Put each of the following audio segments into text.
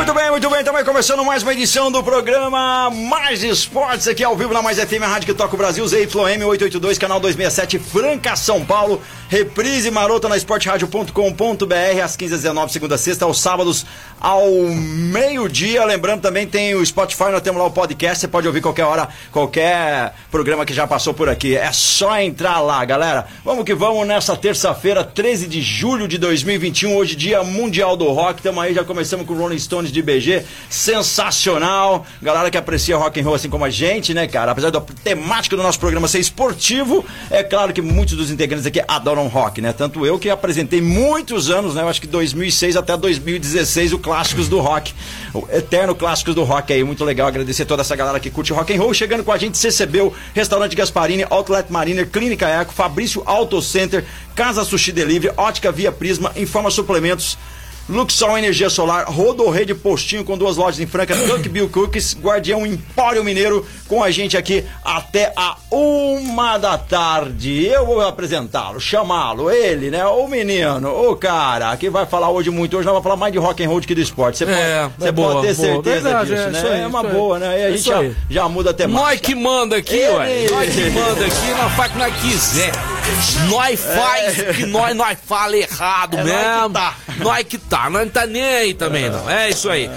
Muito bem, muito bem. Estamos começando mais uma edição do programa Mais Esportes aqui ao vivo na Mais FM, a rádio que toca o Brasil, ZYM 882, canal 267, Franca, São Paulo. Reprise marota na esporteradio.com.br às 15 19 segunda a sexta, aos sábados ao meio-dia. Lembrando também tem o Spotify, nós temos lá o podcast, você pode ouvir qualquer hora, qualquer programa que já passou por aqui. É só entrar lá, galera. Vamos que vamos nessa terça-feira, 13 de julho de 2021, hoje dia mundial do rock. Estamos aí, já começamos com o Rolling Stones de BG, sensacional. Galera que aprecia rock and roll assim como a gente, né, cara? Apesar da temática do nosso programa ser esportivo, é claro que muitos dos integrantes aqui adoram rock, né? Tanto eu que apresentei muitos anos, né? Eu acho que 2006 até 2016 o Clássicos do Rock, o eterno Clássicos do Rock aí, muito legal. Agradecer toda essa galera que curte rock and roll. Chegando com a gente, CCBU, Restaurante Gasparini, Outlet Mariner, Clínica Eco, Fabrício Auto Center, Casa Sushi Delivery, Ótica Via Prisma, Informa Suplementos. Luxol Energia Solar, Rodorrede Postinho com duas lojas em Franca, Duck Bill Cookies, Guardião Empório Mineiro com a gente aqui até a uma da tarde. Eu vou apresentá-lo, chamá-lo, ele, né? O menino, o cara que vai falar hoje muito. Hoje nós vamos falar mais de rock and roll do que de esporte. Você É, pode, é boa, pode ter boa. certeza Verdade, disso, é, né? isso aí, é uma boa, né? E a É gente isso já, já muda até mais. Nós que manda aqui, Ele. ué. Nós que manda aqui, faz o que nós quiser. Nós faz o que nós, nós fala errado É nós mesmo. que tá. Nós que tá. Nós não tá nem aí também, não. É isso aí.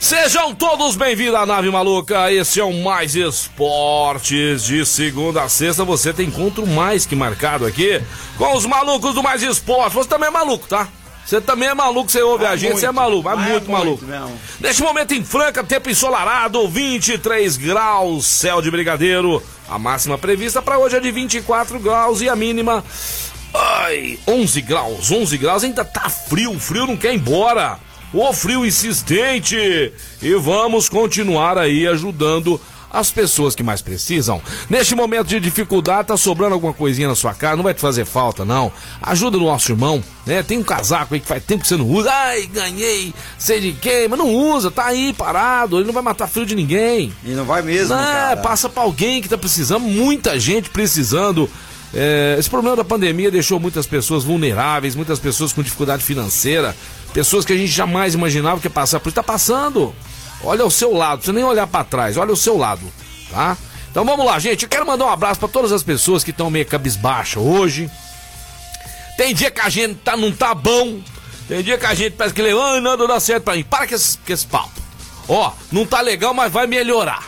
Sejam todos bem-vindos à Nave Maluca. Esse é o Mais Esportes. De segunda a sexta você tem encontro mais que marcado aqui com os malucos do Mais Esportes. Você também é maluco, tá? Você também é maluco, você ouve Ah, a gente, muito. você é maluco, mas é muito, muito maluco. mesmo. Neste momento em Franca, tempo ensolarado, 23 graus, céu de brigadeiro. A máxima prevista para hoje é de 24 graus e a mínima. Ai, 11 graus, 11 graus, ainda tá frio, o frio não quer ir embora. O frio insistente. E vamos continuar aí ajudando as pessoas que mais precisam. Neste momento de dificuldade, tá sobrando alguma coisinha na sua casa, não vai te fazer falta, não. Ajuda o nosso irmão, né? Tem um casaco aí que faz tempo que você não usa. Ai, ganhei, sei de quem, mas não usa, tá aí parado, ele não vai matar frio de ninguém. E não vai mesmo, Não, cara. passa pra alguém que tá precisando, muita gente precisando. É, esse problema da pandemia deixou muitas pessoas vulneráveis, muitas pessoas com dificuldade financeira, pessoas que a gente jamais imaginava que ia passar por isso. Tá passando. Olha ao seu lado, não precisa nem olhar pra trás, olha ao seu lado, tá? Então vamos lá, gente. Eu quero mandar um abraço pra todas as pessoas que estão meio cabisbaixa hoje. Tem dia que a gente tá, não tá bom. Tem dia que a gente parece que lê, ai, nada dá certo pra mim. Para com esse, com esse papo. Ó, não tá legal, mas vai melhorar.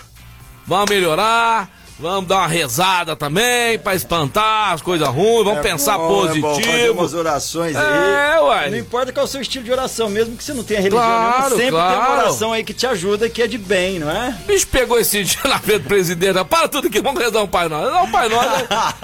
Vamos melhorar. Vamos dar uma rezada também pra espantar as coisas ruins. Vamos É pensar bom, é bom fazer positivo. umas orações aí. É, uai. Não importa qual é o seu estilo de oração, mesmo que você não tenha religião Claro, nenhuma, sempre tem uma claro. oração aí que te ajuda, que é de bem, não é? O bicho pegou esse dia na frente do presidente. Para tudo aqui, vamos rezar um Pai Nosso. Não, um Pai Nosso.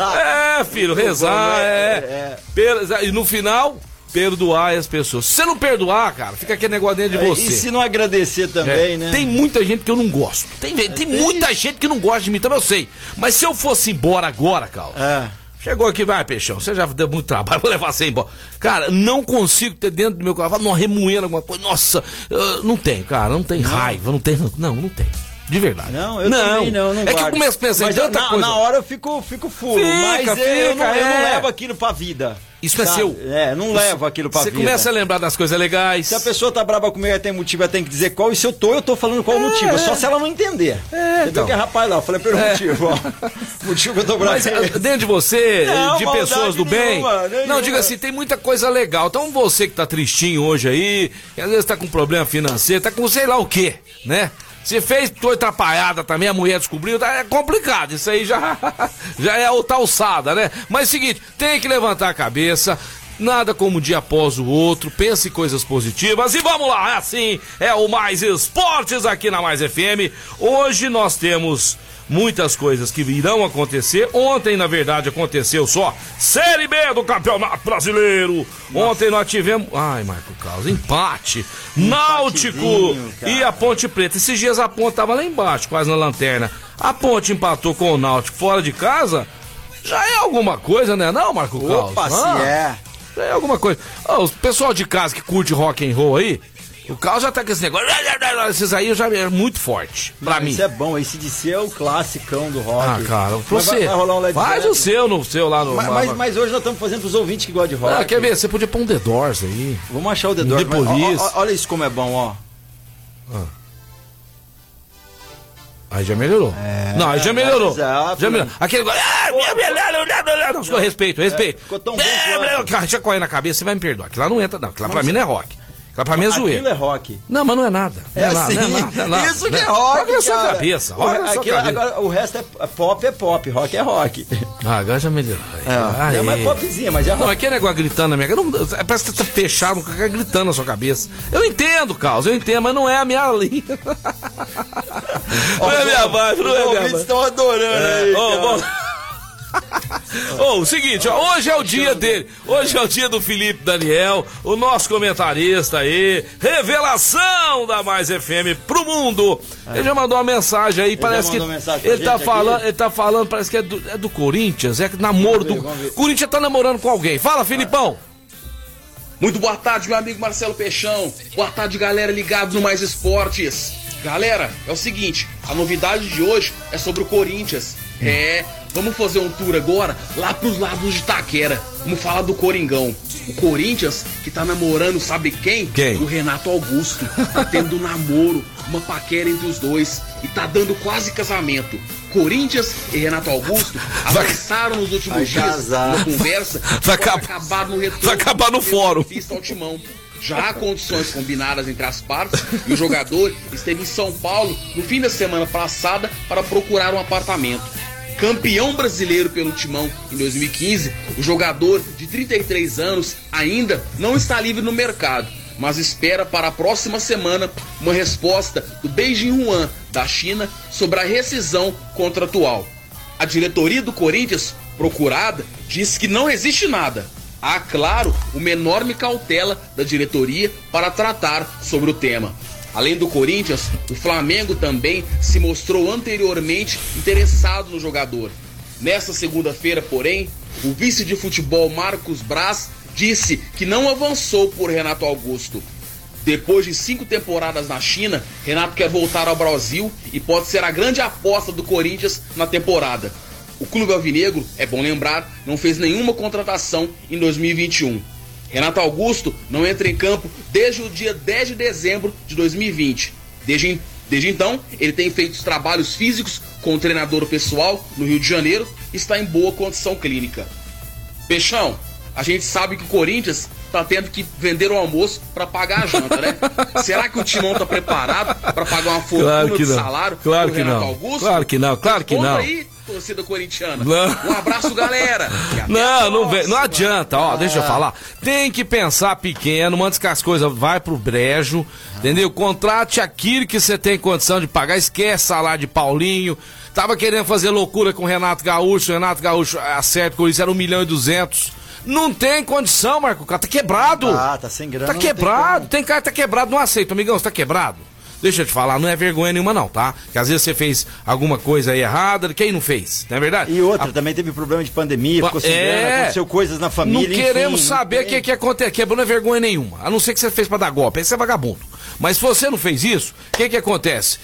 É, é, filho, rezar, é. É. Per- E no final, perdoar as pessoas. Se você não perdoar, cara, fica aquele negócio dentro de E você. se não agradecer também, É. né? Tem muita gente que eu não gosto. Tem, ve- tem muita gente que não gosta de mim, também eu sei. Mas se eu fosse embora agora, Carlos. É. Chegou aqui, vai, Peixão. Você já deu muito trabalho, vou levar você embora. Cara, não consigo ter dentro do meu cavalo, não remoendo alguma coisa. Nossa, eu não tem, cara, não tem raiva, não tem. Não, não tem. De verdade. Não, eu também não, não É que eu guardo. começo a pensar em tanta na, coisa. na hora eu fico, fico fulo, Fica, mas eu, fica, não, eu não é. levo aquilo pra vida. Isso é sabe? seu. É, não levo aquilo pra Você vida. começa a lembrar das coisas legais. Se a pessoa tá brava comigo e tem motivo, ela tem que dizer qual. E se eu tô, eu tô falando qual o motivo. Só se ela não entender. É, Você então. que é rapaz lá, eu falei pelo motivo, ó. motivo que eu tô bravo. Mas ah, dentro de você, Não, de maldade pessoas do bem. nenhuma. Não, diga assim, tem muita coisa legal. Então você que tá tristinho hoje aí, que às vezes tá com problema financeiro, tá com sei lá o quê, né? Se fez, tô atrapalhada também, a mulher descobriu, tá, é complicado. Isso aí já, já é outra alçada, né? Mas é o seguinte, tem que levantar a cabeça, Nada como um dia após o outro, pense em coisas positivas e vamos lá, é assim, é o Mais Esportes aqui na Mais FM. Hoje nós temos muitas coisas que irão acontecer. Ontem, na verdade, aconteceu só Série B do Campeonato Brasileiro. Nossa. Ontem nós tivemos. Ai, Marco Carlos, empate. Náutico e a Ponte Preta. Esses dias a ponte tava lá embaixo, quase na lanterna. A ponte empatou com o Náutico fora de casa. Já é alguma coisa, né? Não, Marco Carlos? Opa, se ah. é. É alguma coisa. Oh, o pessoal de casa que curte rock and roll aí, o Carlos já tá com esse negócio. Esses aí já é muito forte pra mim. Isso é bom, esse de ser é o classicão do rock. Ah, cara, você. Vai, vai um Faz o seu no seu lá no. Mas, mas, mas, hoje nós estamos fazendo pros ouvintes que gostam de rock. Ah, quer ver? Você podia pôr um The Doors aí. Vamos achar o The Doors. Mas, ó, ó, olha isso como é bom, ó. Ah. Aí já melhorou. É, não, aí já melhorou. Exato. Já melhorou. Aquele. Ah, não, respeito, respeito. É, ficou tão bom. Deixa correr na cabeça, você vai me perdoar. Aquilo lá não entra, não. Aquilo lá pra mim não é rock. Aquilo pra mim é zoeira. Aquilo é rock. Não, mas não é nada. É, é, assim, é nada, não é nada. Isso que é rock. Rock sua cabeça. Rock sua cabeça. Agora, o resto é pop, é pop. Rock é rock. Ah, agora já melhorou. É, é mais popzinha, mas é rock. Não, aquele negócio gritando na minha cabeça. Parece que tá fechado, gritando na sua cabeça. Eu entendo, Carlos, eu entendo, mas não é a minha linha. não é a minha vibe, não é minha vibe. estão adorando é. aí. Oh, oh, o seguinte, ó, hoje é o dia dele. Hoje é o dia do Felipe Daniel, o nosso comentarista aí. Revelação da Mais FM pro mundo. Ele já mandou uma mensagem aí, ele parece que. Ele tá, falando, ele tá falando, parece que é do, é do Corinthians, é namoro ver, do. Corinthians tá namorando com alguém. Fala, Filipão. Muito boa tarde, meu amigo Marcelo Peixão. Boa tarde, galera ligado no Mais Esportes. Galera, é o seguinte, a novidade de hoje é sobre o Corinthians. É, Vamos fazer um tour agora lá pros lados de Taquera. Vamos falar do Coringão. O Corinthians, que tá namorando, sabe quem? Quem? O Renato Augusto. Tá tendo um namoro, uma paquera entre os dois. E tá dando quase casamento. Corinthians e Renato Augusto avançaram nos últimos Vai dias casar. na conversa. Vai acabar no retorno. Vai acabar no fórum. Ao timão. Já há condições combinadas entre as partes e o jogador esteve em São Paulo no fim da semana passada para procurar um apartamento campeão brasileiro pelo Timão em 2015, o jogador de 33 anos ainda não está livre no mercado, mas espera para a próxima semana uma resposta do Beijing Huan da China sobre a rescisão contratual. A diretoria do Corinthians, procurada, diz que não existe nada. Há, claro, uma enorme cautela da diretoria para tratar sobre o tema. Além do Corinthians, o Flamengo também se mostrou anteriormente interessado no jogador. Nesta segunda-feira, porém, o vice de futebol Marcos Braz disse que não avançou por Renato Augusto. Depois de cinco temporadas na China, Renato quer voltar ao Brasil e pode ser a grande aposta do Corinthians na temporada. O clube alvinegro, é bom lembrar, não fez nenhuma contratação em 2021. Renato Augusto não entra em campo desde o dia 10 de dezembro de 2020. Desde, desde então, ele tem feito os trabalhos físicos com o treinador pessoal no Rio de Janeiro e está em boa condição clínica. Peixão, a gente sabe que o Corinthians está tendo que vender o almoço para pagar a janta, né? Será que o Timão está preparado para pagar uma fortuna claro de salário claro que Renato não. Augusto? Claro que não, claro que não. aí torcida corintiana. Não. Um abraço, galera. Não, não, vem, não adianta, ó, deixa eu é. falar. Tem que pensar pequeno, antes que as coisas vai pro brejo, entendeu? Contrate aquilo que você tem condição de pagar, esquece salário de Paulinho. Tava querendo fazer loucura com o Renato Gaúcho, o Renato Gaúcho acerta com isso, era um milhão e duzentos. Não tem condição, Marco. Tá quebrado. Ah, tá sem grana. Tá quebrado. Tem, tem cara que tá quebrado, não aceita, amigão. Você tá quebrado. Deixa eu te falar, não é vergonha nenhuma não, tá? Que às vezes você fez alguma coisa aí errada, quem não fez, não é verdade? E outra, a... também teve problema de pandemia, ficou sem é... grana, aconteceu coisas na família, Não queremos saber o que, que acontece, quebrou não é vergonha nenhuma, a não ser que você fez pra dar golpe, aí você é vagabundo. Mas se você não fez isso, o que que acontece?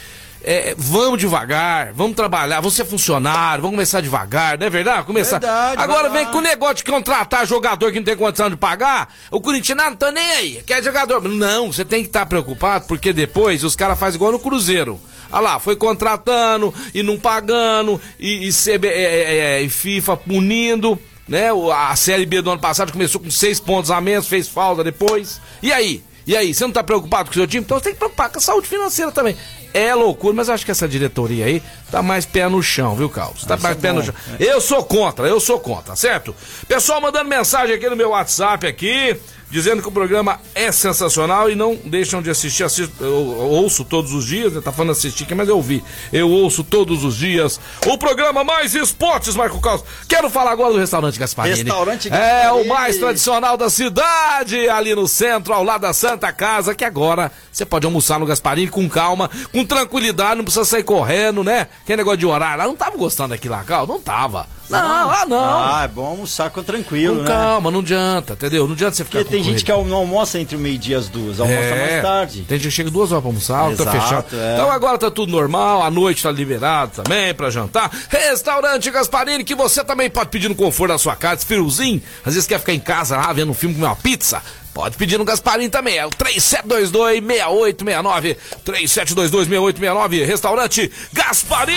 É, vamos devagar, vamos trabalhar, vamos ser funcionário, vamos começar devagar, não é verdade? Começar. Verdade, Agora vem com o negócio de contratar jogador que não tem condição de pagar, o Corinthians não tá nem aí, quer jogador. Não, você tem que estar tá preocupado, porque depois os caras fazem igual no Cruzeiro. Olha lá, foi contratando e não pagando, e, e, CB, é, é, é, e FIFA punindo, né? A Série B do ano passado começou com seis pontos a menos, fez falta depois. E aí? E aí, você não tá preocupado com o seu time? Então você tem que preocupar com a saúde financeira também. É loucura, mas acho que essa diretoria aí tá mais pé no chão, viu, Carlos? Tá Isso mais é pé bom, no chão. Eu sou contra, eu sou contra, certo? Pessoal mandando mensagem aqui no meu WhatsApp aqui, dizendo que o programa é sensacional e não deixam de assistir. Assisto, eu, eu ouço todos os dias, né? tá falando assistir aqui, mas eu ouvi. Eu ouço todos os dias o programa Mais Esportes, Marco Carlos. Quero falar agora do restaurante Gasparini. Restaurante É o Gasparini. mais tradicional da cidade, ali no centro, ao lado da Santa Casa, que agora você pode almoçar no Gasparini com calma, com tranquilidade, não precisa sair correndo, né? Que negócio de horário lá, não tava gostando daquilo lá, Carl? Não tava. Não, ah, não. Ah, é bom almoçar com tranquilo, com né? calma, não adianta, entendeu? Não adianta você ficar Porque tem com gente que não almoça entre o meio-dia e as duas, almoça É, mais tarde. Tem gente que chega duas horas pra almoçar, tá Exato, fechado. é. Então agora tá tudo normal, a noite tá liberado também pra jantar. Restaurante Gasparini, que você também pode pedir no conforto da sua casa, friozinho. Às vezes quer ficar em casa lá vendo um filme, comer uma pizza. Pode pedir no Gasparini também, é o 3722-6869. 3722-6869, restaurante Gasparini!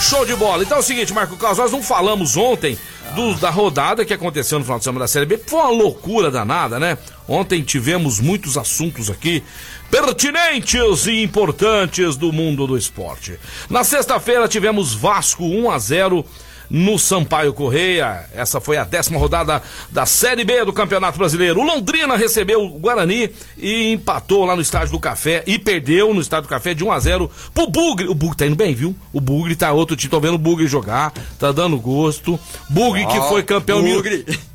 Show de bola. Então é o seguinte, Marco Carlos, nós não falamos ontem do- da rodada que aconteceu no final de semana da Série B. Foi uma loucura danada, né? Ontem tivemos muitos assuntos aqui pertinentes e importantes do mundo do esporte. Na sexta-feira tivemos Vasco 1 a 0 no Sampaio Correia. Essa foi a décima rodada da Série B do Campeonato Brasileiro. O Londrina recebeu o Guarani e empatou lá no Estádio do Café e perdeu no Estádio do Café de 1 a 0 pro Bugre. O Bugre tá indo bem, viu? O Bugre tá outro time, tô vendo o Bugre jogar, tá dando gosto. Bugre que foi campeão Bugre.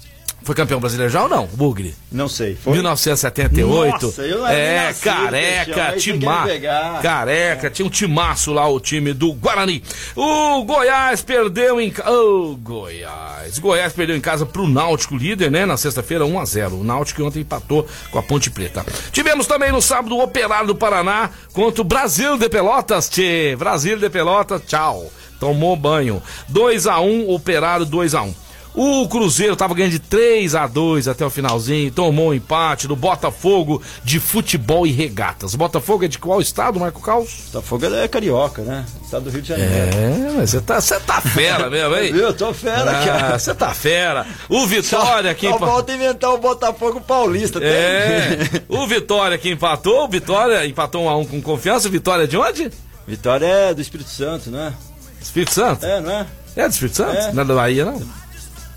Foi campeão brasileiro já ou não? Bugre. Não sei, foi? 1978. Nossa, eu não é, Peixão, careca, aí você tima, quer me pegar. careca, tinha um timaço lá, o time do Guarani. O Goiás perdeu em casa. Oh, Goiás. Goiás perdeu em casa pro Náutico, líder, né? Na sexta-feira, 1 a 0 O Náutico ontem empatou com a Ponte Preta. Tivemos também no sábado o Operário do Paraná contra o Brasil de Pelotas. Tchê, Brasil de Pelotas, tchau. Tomou banho. 2 a 1 Operário 2 a 1 o Cruzeiro tava ganhando de 3 a 2 até o finalzinho, tomou um empate do Botafogo de futebol e regatas. Botafogo é de qual estado, Marco Caos? Botafogo é carioca, né? Estado do Rio de Janeiro. É, mas você tá, você tá fera mesmo, hein? Eu tô fera, Ah, cara. Você tá fera. O Vitória aqui. Só empa- falta inventar o Botafogo paulista. tem? É, o Vitória que empatou, o Vitória empatou um a um com confiança. O Vitória é de onde? Vitória é do Espírito Santo, né? Espírito Santo? É, não é? É do Espírito Santo? É. Não é da Bahia, não?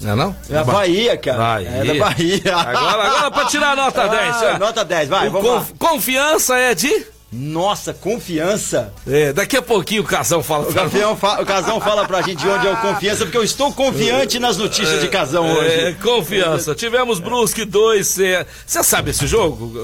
Não é não? É a Bahia, cara. Bahia. É da Bahia. Agora, agora pra tirar a nota Ah, 10. é. Nota 10, vai, O vamos lá. conf- Confiança é de. Nossa, confiança. É, daqui a pouquinho o Casão fala O, pra campeão fa- o Casão fala pra gente de onde é o confiança, porque eu estou confiante nas notícias de Casão É, hoje. confiança. Tivemos Brusque 2. Você sabe esse jogo?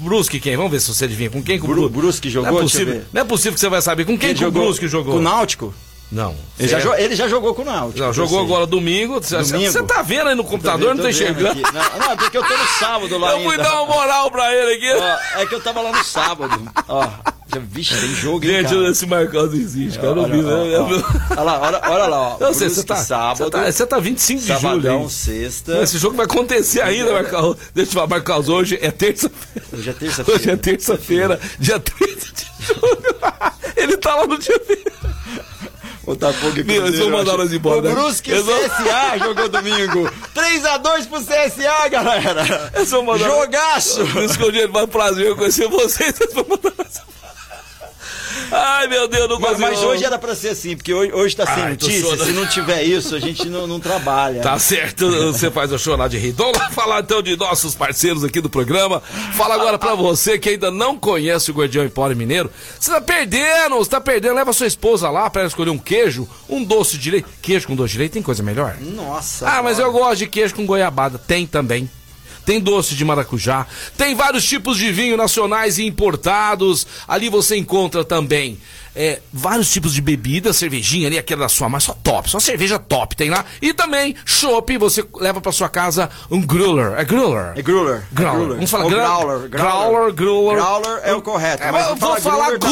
Brusque quem? Vamos ver se você adivinha. Com quem que o Bru- Bru- Brusque jogou? Não é, possível, não é possível que você vai saber. Com quem que o Brusque jogou? Com o Náutico? Não. Ele já, Você- jo- ele já jogou com o Náutico. Não, jogou sei. agora domingo. Você tá vendo aí no computador? Tô não tá vendo enxergando? Não, não, é porque eu tô no sábado lá Eu fui ainda. dar uma moral pra ele aqui. Ó, é que eu tava lá no sábado. Ó, já, vixe, tem jogo, hein, Gente, cara? esse Marcos não existe, cara. Eu não Olha, vi, ó, né? Olha lá, olha, olha lá, ó. Eu sei, você Brusque, tá, sábado, você tá, você tá 25 de julho sabadão, sexta. Esse jogo vai acontecer ainda, Marcos. Deixa eu falar, Marcos, hoje é terça-feira. Hoje é terça-feira. Hoje é terça-feira, dia 13 de julho. Ele tá lá no dia 20. Botafogo e eles Cruzeiro, mandar acho. nós embora, O né? Brusque e Eles o vão- CSA jogou domingo. 3x2 pro CSA, galera. Eles vão mandar- Jogaço. Por isso que hoje vai prazer eu conhecer vocês. Vocês vão mandar nós embora. Ai, meu Deus, não Mas, consigo. mas hoje era pra ser assim, porque hoje, hoje tá sem Ai, notícia. Se não tiver isso, a gente não, não trabalha. Tá certo, você faz eu chorar de rir. Vamos lá falar então de nossos parceiros aqui do programa. Fala agora pra você que ainda não conhece o Guardião Empório Mineiro. Você tá perdendo, você tá perdendo. Leva sua esposa lá pra ela escolher um queijo, um doce de leite. Queijo com doce de leite tem coisa melhor? Nossa. Ah, mas eu gosto de queijo com goiabada. Tem também. Tem doce de maracujá. Tem vários tipos de vinho nacionais e importados. Ali você encontra também é, vários tipos de bebida, cervejinha ali, aquela da sua, mas só top, só cerveja top tem lá. E também chopp, você leva pra sua casa um growler. É growler? É Gruler. Growler. Vamos falar Ou growler. Growler, growler. Growler é o correto. É, mas eu vou falar certo.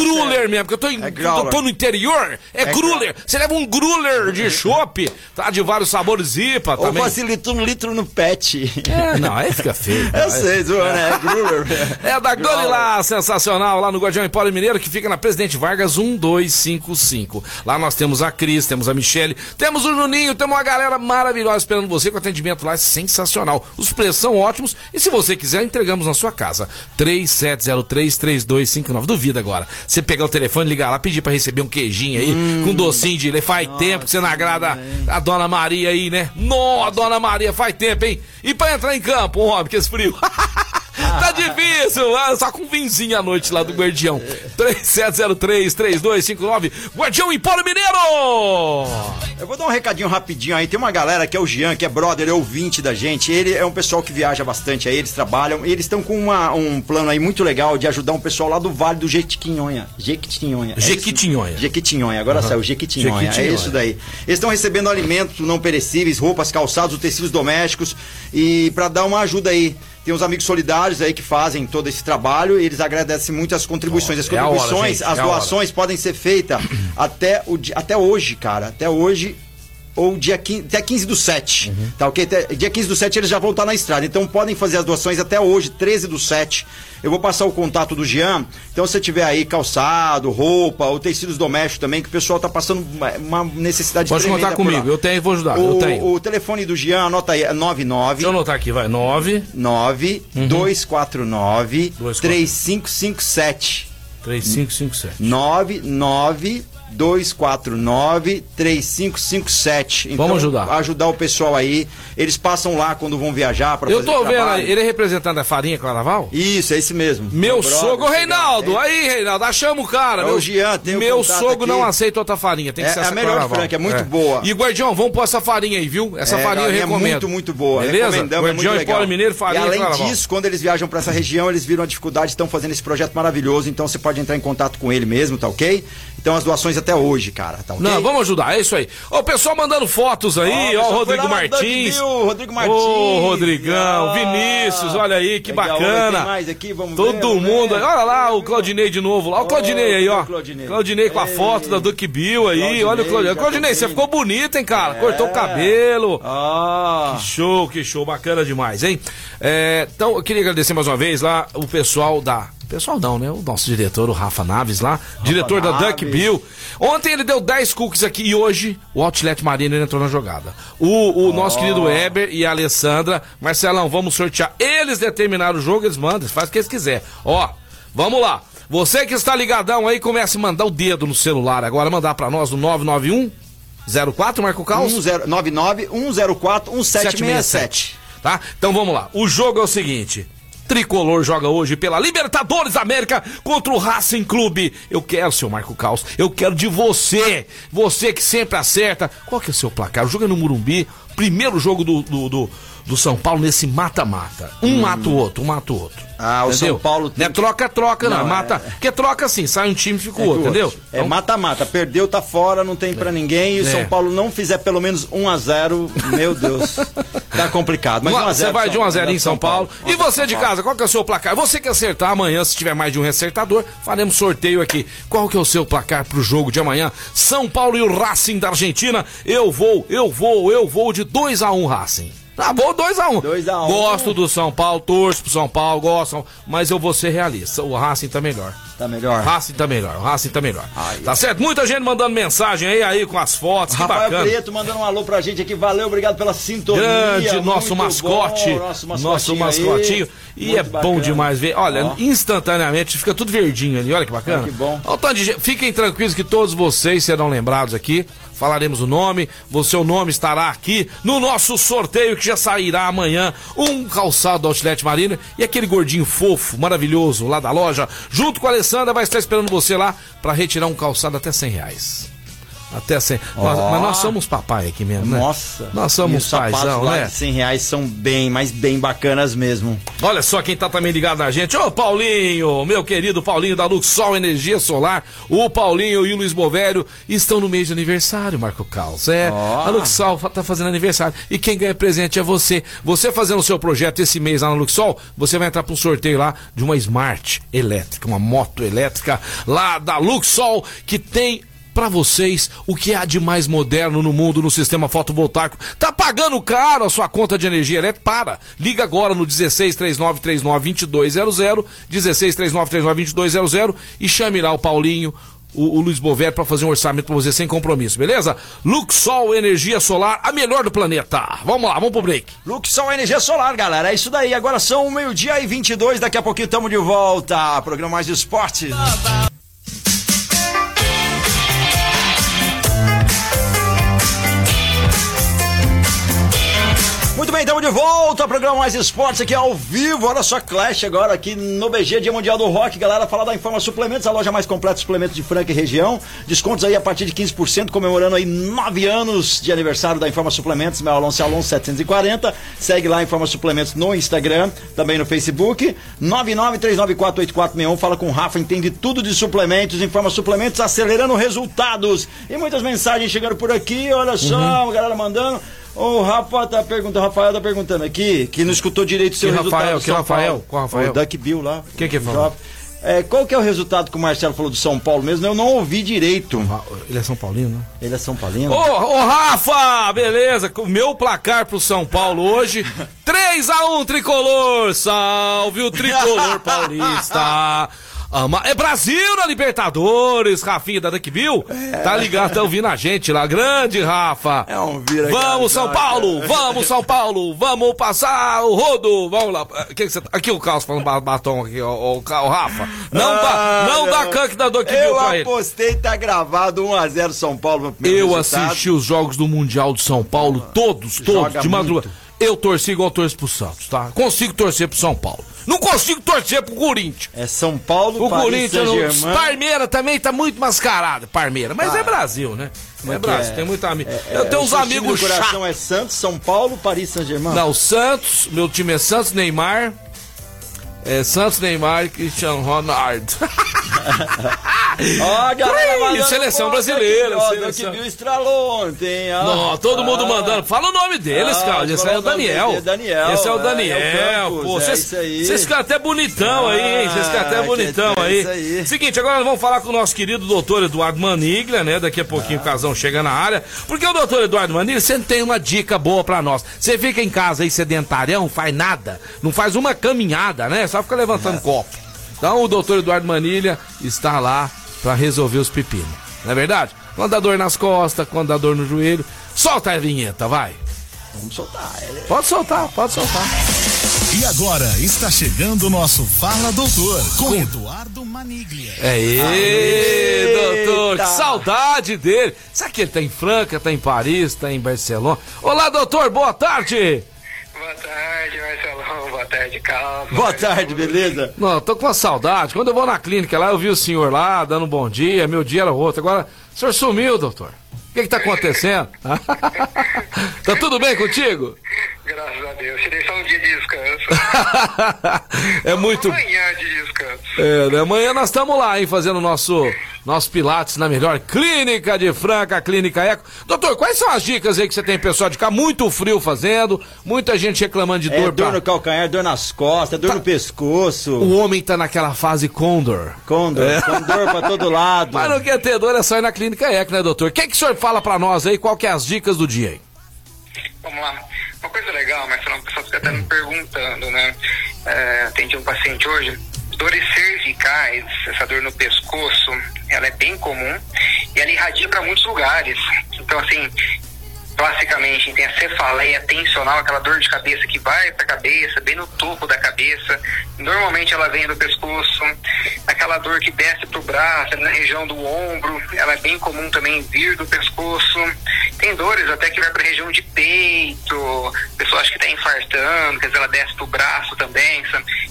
mesmo, porque eu tô, em, É eu tô no interior. É, É gruler. Você leva um gruler de chopp, tá? De vários sabores IPA Ou também. facilita um litro no pet. É, não, aí fica feio. Eu sei, zoando, é Gruler. É da Gole lá, sensacional, lá no Guardião Empório Mineiro, que fica na Presidente Vargas 1255. Lá nós temos a Cris, temos a Michele, temos o Juninho, temos uma galera maravilhosa esperando você com atendimento lá é sensacional. Os preços são ótimos e se você quiser, entregamos na sua casa. 3703-3259. Duvida agora. Você pegar o telefone, ligar lá, pedir para receber um queijinho aí, hum, com docinho de leite. Faz tempo que você não agrada a Dona Maria aí, né? Nó, Dona Maria, faz tempo, hein? E para entrar em campo, homem, que esse frio. tá difícil, ah, só com vinzinho à noite lá do Guardião. 3703-3259, Guardião Empório Mineiro! Eu vou dar um recadinho rapidinho aí. Tem uma galera que é o Jean, que é brother, é ouvinte da gente. Ele é um pessoal que viaja bastante aí, eles trabalham. E eles estão com uma, um plano aí muito legal de ajudar um pessoal lá do Vale do Jequitinhonha. Jequitinhonha. É Jequitinhonha. Jequitinhonha, agora uhum. saiu Jequitinhonha. É isso daí. Eles estão recebendo alimentos não perecíveis, roupas, calçados, tecidos domésticos e para dar uma ajuda aí. Tem uns amigos solidários aí que fazem todo esse trabalho e eles agradecem muito as contribuições. As contribuições, é hora, as é doações podem ser feitas até, o, até hoje, cara. Até hoje, ou dia 15, até 15 do 7. Uhum. Tá ok? Até, dia 15 do 7 eles já vão estar na estrada. Então podem fazer as doações até hoje, 13 do 7. Eu vou passar o contato do Jean. Então, se tiver aí calçado, roupa, ou tecidos domésticos também, que o pessoal tá passando uma necessidade Pode contar comigo, eu tenho e vou ajudar. O, eu tenho. o telefone do Jean, anota aí, é 99. Deixa eu anotar aqui, vai. 9 9 uhum. 249 3557. 3557. 99 249-3557. Então, Vamos ajudar. Ajudar o pessoal aí. Eles passam lá quando vão viajar para Eu tô vendo aí, ele é representante da farinha Claraval? Isso, é esse mesmo. Meu sogro, Reinaldo, aí, Reinaldo, achamos o cara. É meu, o Jean, tem Meu sogro aqui. não aceita outra farinha, tem que é, ser essa É a melhor Claraval. Franca, é muito é. boa. E Guardião, vamos pôr essa farinha aí, viu? Essa é, farinha eu recomendo. É muito, muito boa. Beleza? Guardião é e Mineiro, farinha E além Claraval. disso, quando eles viajam para essa região, eles viram a dificuldade, estão fazendo esse projeto maravilhoso, então você pode entrar em contato com ele mesmo, tá ok? Então as doações até hoje, cara. Tá okay? Não, vamos ajudar, é isso aí. Ó, o pessoal mandando fotos aí, ó, o Rodrigo Martins. Bill, Rodrigo Martins. Ô, Rodrigão, Vinícius, olha aí, que Legal, bacana. mais aqui, vamos Todo ver, vamos mundo, ver. olha lá o Claudinei de novo lá. O Claudinei aí, ó. Claudinei, Claudinei com a foto da Duke Bill aí, Claudinei, olha o Claudinei. Claudinei, você ficou bonito, hein, cara? É. Cortou o cabelo. Ah. Que show, que show, bacana demais, hein? É, então, eu queria agradecer mais uma vez lá o pessoal da Pessoal não, né? O nosso diretor, o Rafa Naves lá, Rafa diretor Naves. da Duck Bill. Ontem ele deu 10 cookies aqui e hoje o Outlet Marino entrou na jogada. O, o oh. nosso querido Weber e a Alessandra, Marcelão, vamos sortear. Eles determinaram o jogo, eles mandam, eles fazem o que eles quiserem. Ó, vamos lá. Você que está ligadão aí, comece a mandar o dedo no celular agora, mandar para nós no 991 04, Marco Caos? 99 104 1767. Tá? Então vamos lá. O jogo é o seguinte: Tricolor joga hoje pela Libertadores América contra o Racing Clube. Eu quero, seu Marco Caos, eu quero de você. Você que sempre acerta. Qual que é o seu placar? É no Murumbi. Primeiro jogo do, do, do, do São Paulo nesse mata-mata. Um hum. mata o outro, um mata o outro. Ah, o entendeu? São Paulo tem. Não é troca, troca, não. não. Mata. É... Porque troca assim, sai um time e fica o é outro, entendeu? É então... mata-mata. Perdeu, tá fora, não tem é. pra ninguém. E o é. São Paulo não fizer pelo menos 1x0, meu Deus. tá complicado. Mas 1 Você vai de 1x0 em São Paulo. Paulo. E você de casa, qual que é o seu placar? Você que acertar amanhã, se tiver mais de um acertador, faremos sorteio aqui. Qual que é o seu placar pro jogo de amanhã? São Paulo e o Racing da Argentina. Eu vou, eu vou, eu vou de 2x1 Racing. Tá bom, 2x1. 2x1. Gosto do São Paulo, torço pro São Paulo, gosto, mas eu vou ser realista. O Racing tá melhor. Tá melhor. O Racing tá melhor, o Racing tá melhor. Ai, tá certo? Muita gente mandando mensagem aí, aí com as fotos, Rafael que bacana. Preto mandando um alô pra gente aqui, valeu, obrigado pela sintonia. Grande, nosso mascote, bom, nosso mascotinho. Nosso mascotinho. E Muito é bacana. bom demais ver. Olha, instantaneamente fica tudo verdinho ali, olha que bacana. que bom. Fiquem tranquilos que todos vocês serão lembrados aqui falaremos o nome, o seu nome estará aqui no nosso sorteio que já sairá amanhã. Um calçado do Outlet Marina e aquele gordinho fofo, maravilhoso lá da loja, junto com a Alessandra, vai estar esperando você lá para retirar um calçado até 100 reais. Até 100. Oh. Nós, mas nós somos papai aqui mesmo, né? Nossa. Nós somos paizão, né? 100 reais são bem, mas bem bacanas mesmo. Olha só quem tá também ligado na gente. Ô, Paulinho, meu querido Paulinho da Luxol Energia Solar. O Paulinho e o Luiz Bovério estão no mês de aniversário, Marco Caos. É, oh. a Luxol tá fazendo aniversário. E quem ganha presente é você. Você fazendo o seu projeto esse mês lá na Luxol, você vai entrar para um sorteio lá de uma Smart elétrica, uma moto elétrica lá da Luxol, que tem para vocês o que há de mais moderno no mundo no sistema fotovoltaico. Tá pagando caro a sua conta de energia elétrica? Para. Liga agora no 1639392200, 1639392200 e chame lá o Paulinho o, o Luiz Bovério para fazer um orçamento para você sem compromisso, beleza? Luxol Energia Solar, a melhor do planeta. Vamos lá, vamos pro break. Luxol Energia Solar, galera. É isso daí. Agora são meio-dia e 22. Daqui a pouquinho estamos de volta. Programa Mais Esportes. Bem, estamos de volta ao programa Mais Esportes aqui ao vivo. Olha só, Clash agora aqui no BG, Dia Mundial do Rock. Galera, falar da Informa Suplementos, a loja mais completa de suplementos de Franca e região. Descontos aí a partir de 15%, comemorando aí nove anos de aniversário da Informa Suplementos. Meu Alonso Alonso 740. Segue lá Informa Suplementos no Instagram, também no Facebook. 993948461. Fala com o Rafa, entende tudo de suplementos. Informa Suplementos, acelerando resultados. E muitas mensagens chegando por aqui. Olha só, uhum. galera mandando. O Rafa tá perguntando, o Rafael tá perguntando aqui, que não escutou direito o seu que resultado. Rafael, que Rafael? Qual Rafael? O Duck Bill lá. O que que falou? É, qual que é o resultado que o Marcelo falou do São Paulo mesmo? Eu não ouvi direito. Ele é São Paulino, né? Ele é São Paulino? Ô, ô Rafa, beleza? O meu placar pro São Paulo hoje, 3 a 1 tricolor. Salve o tricolor paulista. Ama... É Brasil na Libertadores, Rafinha da Duckville. É. Tá ligado, tá ouvindo a gente lá. Grande, Rafa. É um vira Vamos, São Paulo! Vamos, São Paulo! Vamos passar o rodo! Vamos lá. Que que você... Tá- aqui o Carlos falando batom aqui, o, o, o Rafa. Não, ah, dá, não, dá canque da Duckville ele. Eu apostei, tá gravado 1x0 São Paulo. Eu resultado. assisti os jogos do Mundial de São Paulo, todos, todos, Joga de madrugada. Eu torci igual torço pro Santos, tá? Consigo torcer pro São Paulo. Não consigo torcer pro Corinthians. É São Paulo, o Corinthians, Parmeira também tá muito mascarado, Parmeira. Mas ah, é Brasil, né? É, é Brasil, é? tem muito amigo. É, eu tenho uns amigos chatos. coração é Santos, São Paulo, Paris Saint-Germain. Não, Santos, meu time é Santos, Neymar, é, Santos, Neymar e Cristiano Ronaldo. Ó, oh, galera, seleção brasileira. Seleção. que viu estralou ontem. Ó. Não, todo ah, mundo mandando. Fala o nome deles, ah, cara. Esse é o Daniel. Daniel. Esse é o Daniel. É, o Pô, vocês é ficam até bonitão ah, aí, hein? Vocês ficam até bonitão aí. aí. Seguinte, agora nós vamos falar com o nosso querido doutor Eduardo Maniglia, né? Daqui a pouquinho ah. o casão chega na área. Porque o doutor Eduardo Maniglia sempre tem uma dica boa pra nós. Você fica em casa aí sedentário, faz nada, não faz uma caminhada, né? Só fica levantando copo. Então o doutor Eduardo Manilha está lá para resolver os pepinos. Não é verdade? Quando dá dor nas costas, quando dá dor no joelho, solta a vinheta, vai. Vamos soltar. Pode soltar, pode soltar. E agora está chegando o nosso Fala Doutor com, com... Eduardo Maniglia. É doutor. Que saudade dele. Será que ele tá em Franca, tá em Paris, tá em Barcelona? Olá, doutor, boa tarde. Tarde, calma. Boa tarde, beleza? Não, tô com uma saudade. Quando eu vou na clínica lá, eu vi o senhor lá dando um bom dia, meu dia era outro. Agora, o senhor sumiu, doutor. O que que tá acontecendo? tá tudo bem contigo? Graças a Deus. Tirei só um dia de descanso. é muito. Amanhã de descanso. É, né? Amanhã nós estamos lá, hein, fazendo nosso, nosso Pilates na melhor clínica de Franca, a Clínica Eco. Doutor, quais são as dicas aí que você tem, pessoal, de ficar muito frio fazendo, muita gente reclamando de é, dor. dor pra... no calcanhar, dor nas costas, dor tá... no pescoço. O homem tá naquela fase condor. Condor, é. condor pra todo lado. Mas não quer ter dor, é só ir na Clínica Eco, né, doutor? O que, é que o senhor fala pra nós aí, qual que é as dicas do dia aí? Vamos lá. Uma coisa legal, mas o pessoal fica até me perguntando, né? É, atendi um paciente hoje, dores cervicais, essa dor no pescoço, ela é bem comum e ela irradia para muitos lugares. Então, assim, classicamente tem a cefaleia tensional, aquela dor de cabeça que vai para a cabeça, bem no topo da cabeça. Normalmente ela vem do pescoço, aquela dor que desce para o braço, na região do ombro, ela é bem comum também vir do pescoço. Tem dores até que vai para a região de peito, a pessoa acha que está infartando, quer dizer, ela desce para o braço também.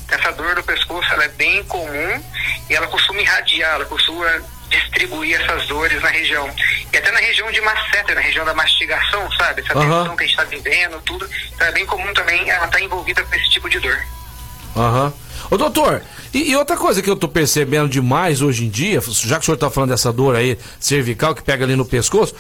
Essa dor do pescoço ela é bem comum e ela costuma irradiar, ela costuma distribuir essas dores na região. E até na região de maceta, na região da mastigação, sabe? Essa uhum. tensão que a gente está vivendo, tudo. Então é bem comum também ela estar tá envolvida com esse tipo de dor. Aham. Uhum. Ô doutor, e, e, outra coisa que eu tô percebendo demais hoje em dia, já que o senhor tá falando dessa dor aí cervical que pega ali no pescoço,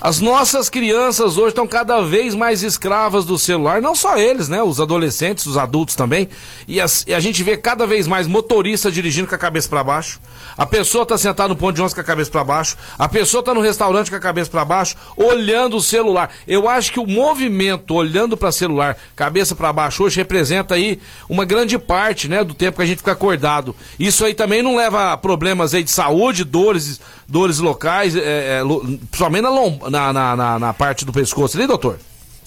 As nossas crianças hoje estão cada vez mais escravas do celular, não só eles, né? Os adolescentes, os adultos também. E, as, e a gente vê cada vez mais motorista dirigindo com a cabeça para baixo. A pessoa está sentada no ponto de ônibus com a cabeça para baixo. A pessoa está no restaurante com a cabeça para baixo, olhando o celular. Eu acho que o movimento olhando para celular, cabeça para baixo, hoje representa aí uma grande parte, né, do tempo que a gente fica acordado. Isso aí também não leva a problemas aí de saúde, dores, dores locais, é, é, principalmente na lomba na, na, na, parte do pescoço ali, doutor?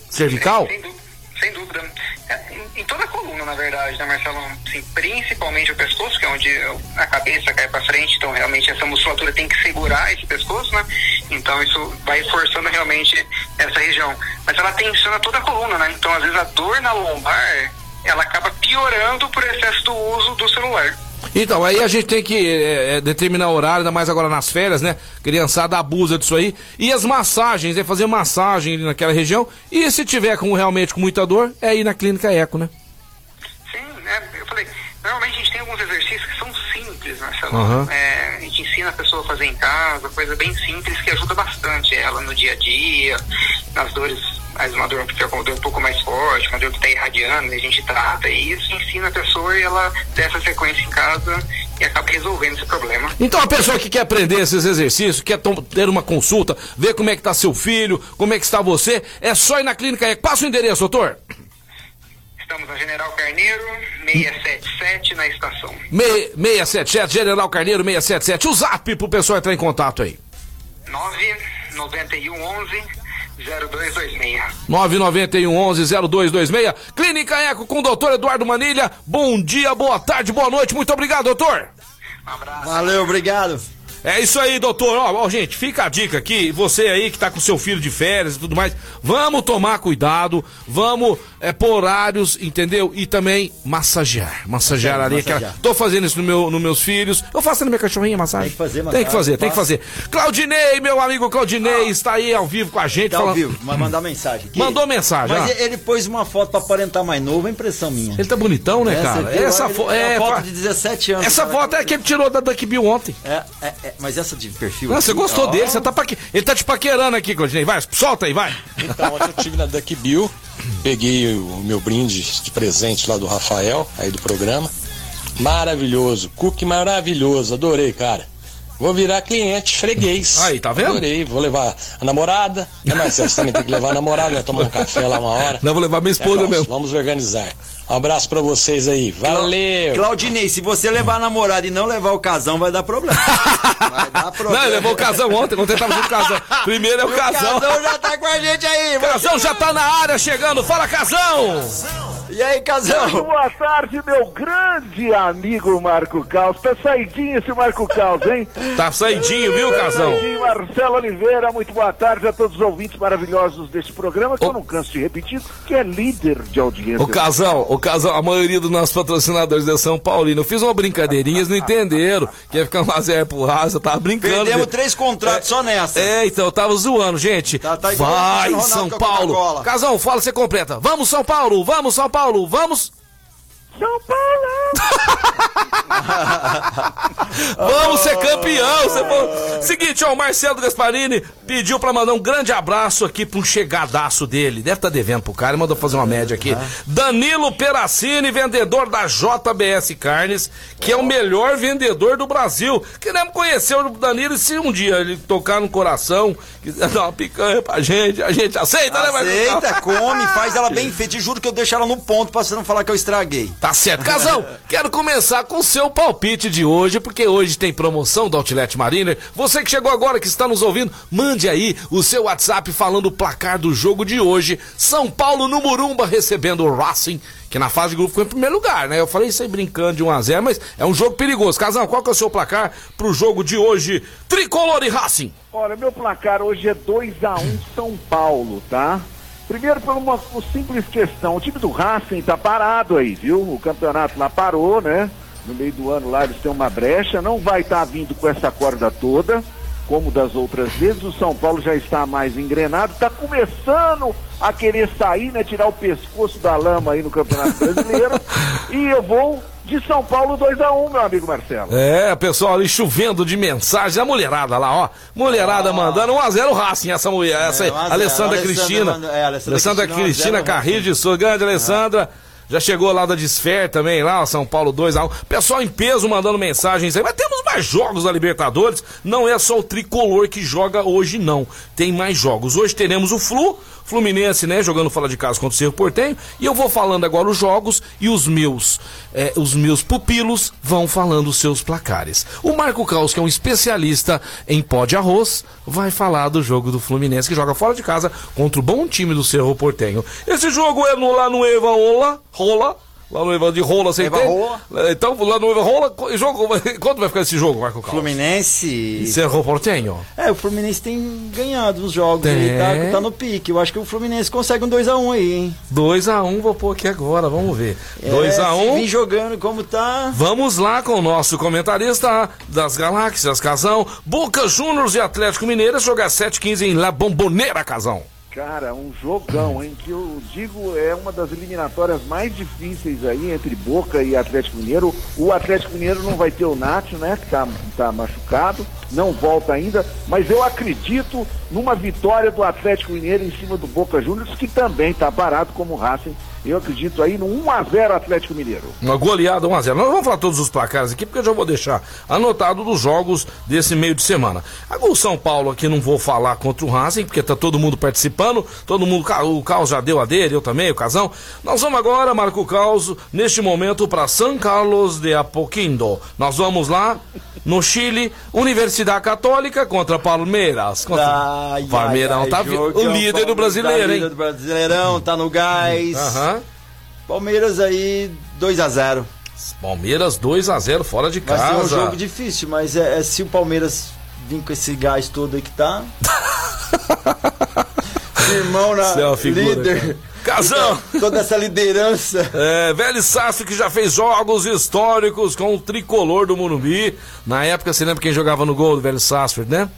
Cervical? Sem, sem, sem dúvida. É, em, em, toda a coluna, na verdade, né, Marcelo? Assim, principalmente o pescoço, que é onde a cabeça cai para frente, então realmente essa musculatura tem que segurar esse pescoço, né? Então isso vai forçando realmente essa região. Mas ela tensiona toda a coluna, né? Então às vezes a dor na lombar, ela acaba piorando por excesso do uso do celular. Então, aí a gente tem que é, é, determinar o horário, ainda mais agora nas férias, né? Criançada abusa disso aí. E as massagens, é fazer massagem naquela região. E se tiver com, realmente com muita dor, é ir na clínica Eco, né? Sim, né? Eu falei, normalmente a gente tem alguns exercícios simples, né, Uhum. É, a gente ensina a pessoa a fazer em casa, coisa bem simples que ajuda bastante ela no dia a dia, nas dores mas uma dor que fica com uma dor um pouco mais forte, uma dor que está irradiando, a gente trata e isso ensina a pessoa e ela dá essa sequência em casa e acaba resolvendo esse problema. Então a pessoa que quer aprender esses exercícios, quer ter uma consulta, ver como é que está seu filho, como é que está você, é só ir na clínica. Passa o endereço, doutor. Estamos na General Carneiro, 677 na estação. Me, 677, General Carneiro 677. O zap pro pessoal entrar em contato aí. 99111 0226. 991 11 0226. Clínica Eco com o doutor Eduardo Manilha. Bom dia, boa tarde, boa noite. Muito obrigado, doutor. Um abraço. Valeu, obrigado. É isso aí, doutor. Ó, ó, gente, fica a dica aqui. Você aí que tá com seu filho de férias e tudo mais, vamos tomar cuidado, vamos é, por horários, entendeu? E também massagear. Massagear ali. Massagear. Aquela... Tô fazendo isso no meu, nos meus filhos. Eu faço na minha cachorrinha massagem. Tem que fazer, massagem. Tem que fazer, tem que fazer. Claudinei, meu amigo Claudinei, ah. está aí ao vivo com a gente. Tá falando... ao vivo, mas mandar mensagem. Aqui. Mandou mensagem. Mas ah. ele pôs uma foto pra aparentar mais novo, é impressão minha. Ele tá bonitão, né, cara? Essa fo... é, foto de 17 anos. Essa foto é que ele tirou da Duck Bill ontem. É, é, é, mas essa de perfil. Não, você gostou dele, você tá paque... ele tá te paquerando aqui, Claudinei. Vai, solta aí, vai. Então, ontem eu tive na Duck Bill, peguei o meu brinde de presente lá do Rafael, aí do programa. Maravilhoso, cookie maravilhoso, adorei, cara. Vou virar cliente, freguês. Aí, tá vendo? Adorei. Vou levar a namorada. É, Marcelo, você também tem que levar a namorada, vai tomar um café lá uma hora. Não, vou levar minha esposa é, vamos, mesmo. Vamos organizar. Um abraço pra vocês aí. Valeu! Claudinei, se você levar a namorada e não levar o casão, vai dar problema. vai dar problema. Não, levou o casão ontem, ontem tava junto o casão. Primeiro é o, o casão. O casão já tá com a gente aí, Casão já tá na área chegando. Fala, casão! casão. E aí, Casão? Boa tarde, meu grande amigo Marco Caos. Tá saidinho esse Marco Caos, hein? Tá saidinho, viu, Casão? Saidinho, Marcelo Oliveira, muito boa tarde a todos os ouvintes maravilhosos desse programa, que o... eu não canso de repetir, que é líder de audiência. O Casão, o Casão, a maioria dos nossos patrocinadores de São Paulino, eu fiz uma brincadeirinha, eles não entenderam, que ia ficar uma zero pro eu tava brincando. Perdemos três contratos é, só nessa. É, então, eu tava zoando, gente. Tá, tá Vai, São Paulo. Casão, fala, você completa. Vamos, São Paulo, vamos, São Paulo. Paulo, vamos? São Paulo! Vamos ser campeão! Você Seguinte, ó, o Marcelo Gasparini pediu pra mandar um grande abraço aqui pra um chegadaço dele. Deve estar tá devendo pro cara, mandou fazer uma média aqui. Danilo Peracini, vendedor da JBS Carnes, que é o melhor vendedor do Brasil. Queremos conhecer o Danilo e se um dia ele tocar no coração, quiser dar uma picanha pra gente, a gente aceita, aceita né? Aceita, come, faz ela bem feita. Te juro que eu deixo ela no ponto pra você não falar que eu estraguei. Tá certo. Casão, quero começar com o seu palpite de hoje, porque hoje tem promoção do Outlet Mariner. Você que chegou agora, que está nos ouvindo, mande aí o seu WhatsApp falando o placar do jogo de hoje. São Paulo no Murumba recebendo o Racing, que na fase de grupo foi em primeiro lugar, né? Eu falei isso aí brincando de 1x0, mas é um jogo perigoso. Casão, qual que é o seu placar pro jogo de hoje? Tricolor e Racing. Olha, meu placar hoje é 2x1 São Paulo, tá? Primeiro por uma, uma, simples questão, o time do Racing tá parado aí, viu? O campeonato lá parou, né? No meio do ano lá eles têm uma brecha, não vai estar tá vindo com essa corda toda, como das outras vezes. O São Paulo já está mais engrenado, está começando a querer sair, né? Tirar o pescoço da lama aí no Campeonato Brasileiro. e eu vou de São Paulo 2x1, meu amigo Marcelo. É, pessoal ali chovendo de mensagens. A mulherada lá, ó. Mulherada oh. mandando 1x0 Racing, essa mulher. Essa é, Alessandra Cristina. Manda, é, Alessandra, Alessandra Cristina, Cristina Carrilho de Souza. Grande Alessandra. Já chegou lá da Desfer também, lá, São Paulo 2x1. Pessoal em peso mandando mensagens aí. Mas temos mais jogos da Libertadores. Não é só o tricolor que joga hoje, não. Tem mais jogos. Hoje teremos o Flu, Fluminense, né, jogando fora de casa contra o Cerro Portenho. E eu vou falando agora os jogos e os meus, é, os meus pupilos vão falando os seus placares. O Marco Caos, que é um especialista em pó de arroz, vai falar do jogo do Fluminense, que joga fora de casa contra o bom time do Cerro Portenho. Esse jogo é no, lá no Eva Ola, Rola, Lá no Eva de Rola, você entende? Rola. Então, lá no Eva Rola, jogo, quanto vai ficar esse jogo, Marco Carlos? Fluminense. E Cerro Portenho. É, o Fluminense tem ganhado os jogos tem. aí, tá, tá, no pique. Eu acho que o Fluminense consegue um 2x1 um aí, hein? 2x1, um, vou pôr aqui agora, vamos ver. 2x1. É, um. Vim jogando como tá. Vamos lá com o nosso comentarista das Galáxias, Casão. Boca Juniors e Atlético Mineiro jogar 7h15 em La Bombonera, Casão. Cara, um jogão, hein? Que eu digo é uma das eliminatórias mais difíceis aí entre Boca e Atlético Mineiro. O Atlético Mineiro não vai ter o Nath, né? Que tá, tá machucado, não volta ainda, mas eu acredito numa vitória do Atlético Mineiro em cima do Boca Juniors, que também tá parado como o Racing eu acredito aí no 1x0 Atlético Mineiro. Uma goleada 1x0. Nós vamos falar todos os placares aqui, porque eu já vou deixar anotado dos jogos desse meio de semana. O São Paulo aqui não vou falar contra o Racing, porque tá todo mundo participando, todo mundo, o Caos já deu a dele, eu também, o Casão. Nós vamos agora, Marco Caos, neste momento para São Carlos de Apoquindo. Nós vamos lá, no Chile, Universidade Católica contra Palmeiras. Contra... Ai, Palmeirão ai, tá o líder do brasileiro, hein? Líder do Brasileirão, tá no gás. Aham. Palmeiras aí 2 a 0 Palmeiras 2 a 0 fora de casa. Vai ser um jogo difícil, mas é, é se o Palmeiras vir com esse gás todo aí que tá. Irmão na é figura, líder. Cara. Casão! Toda essa liderança. É, velho Sasso que já fez jogos históricos com o tricolor do Morumbi. Na época, você lembra quem jogava no gol do velho Sassford, né?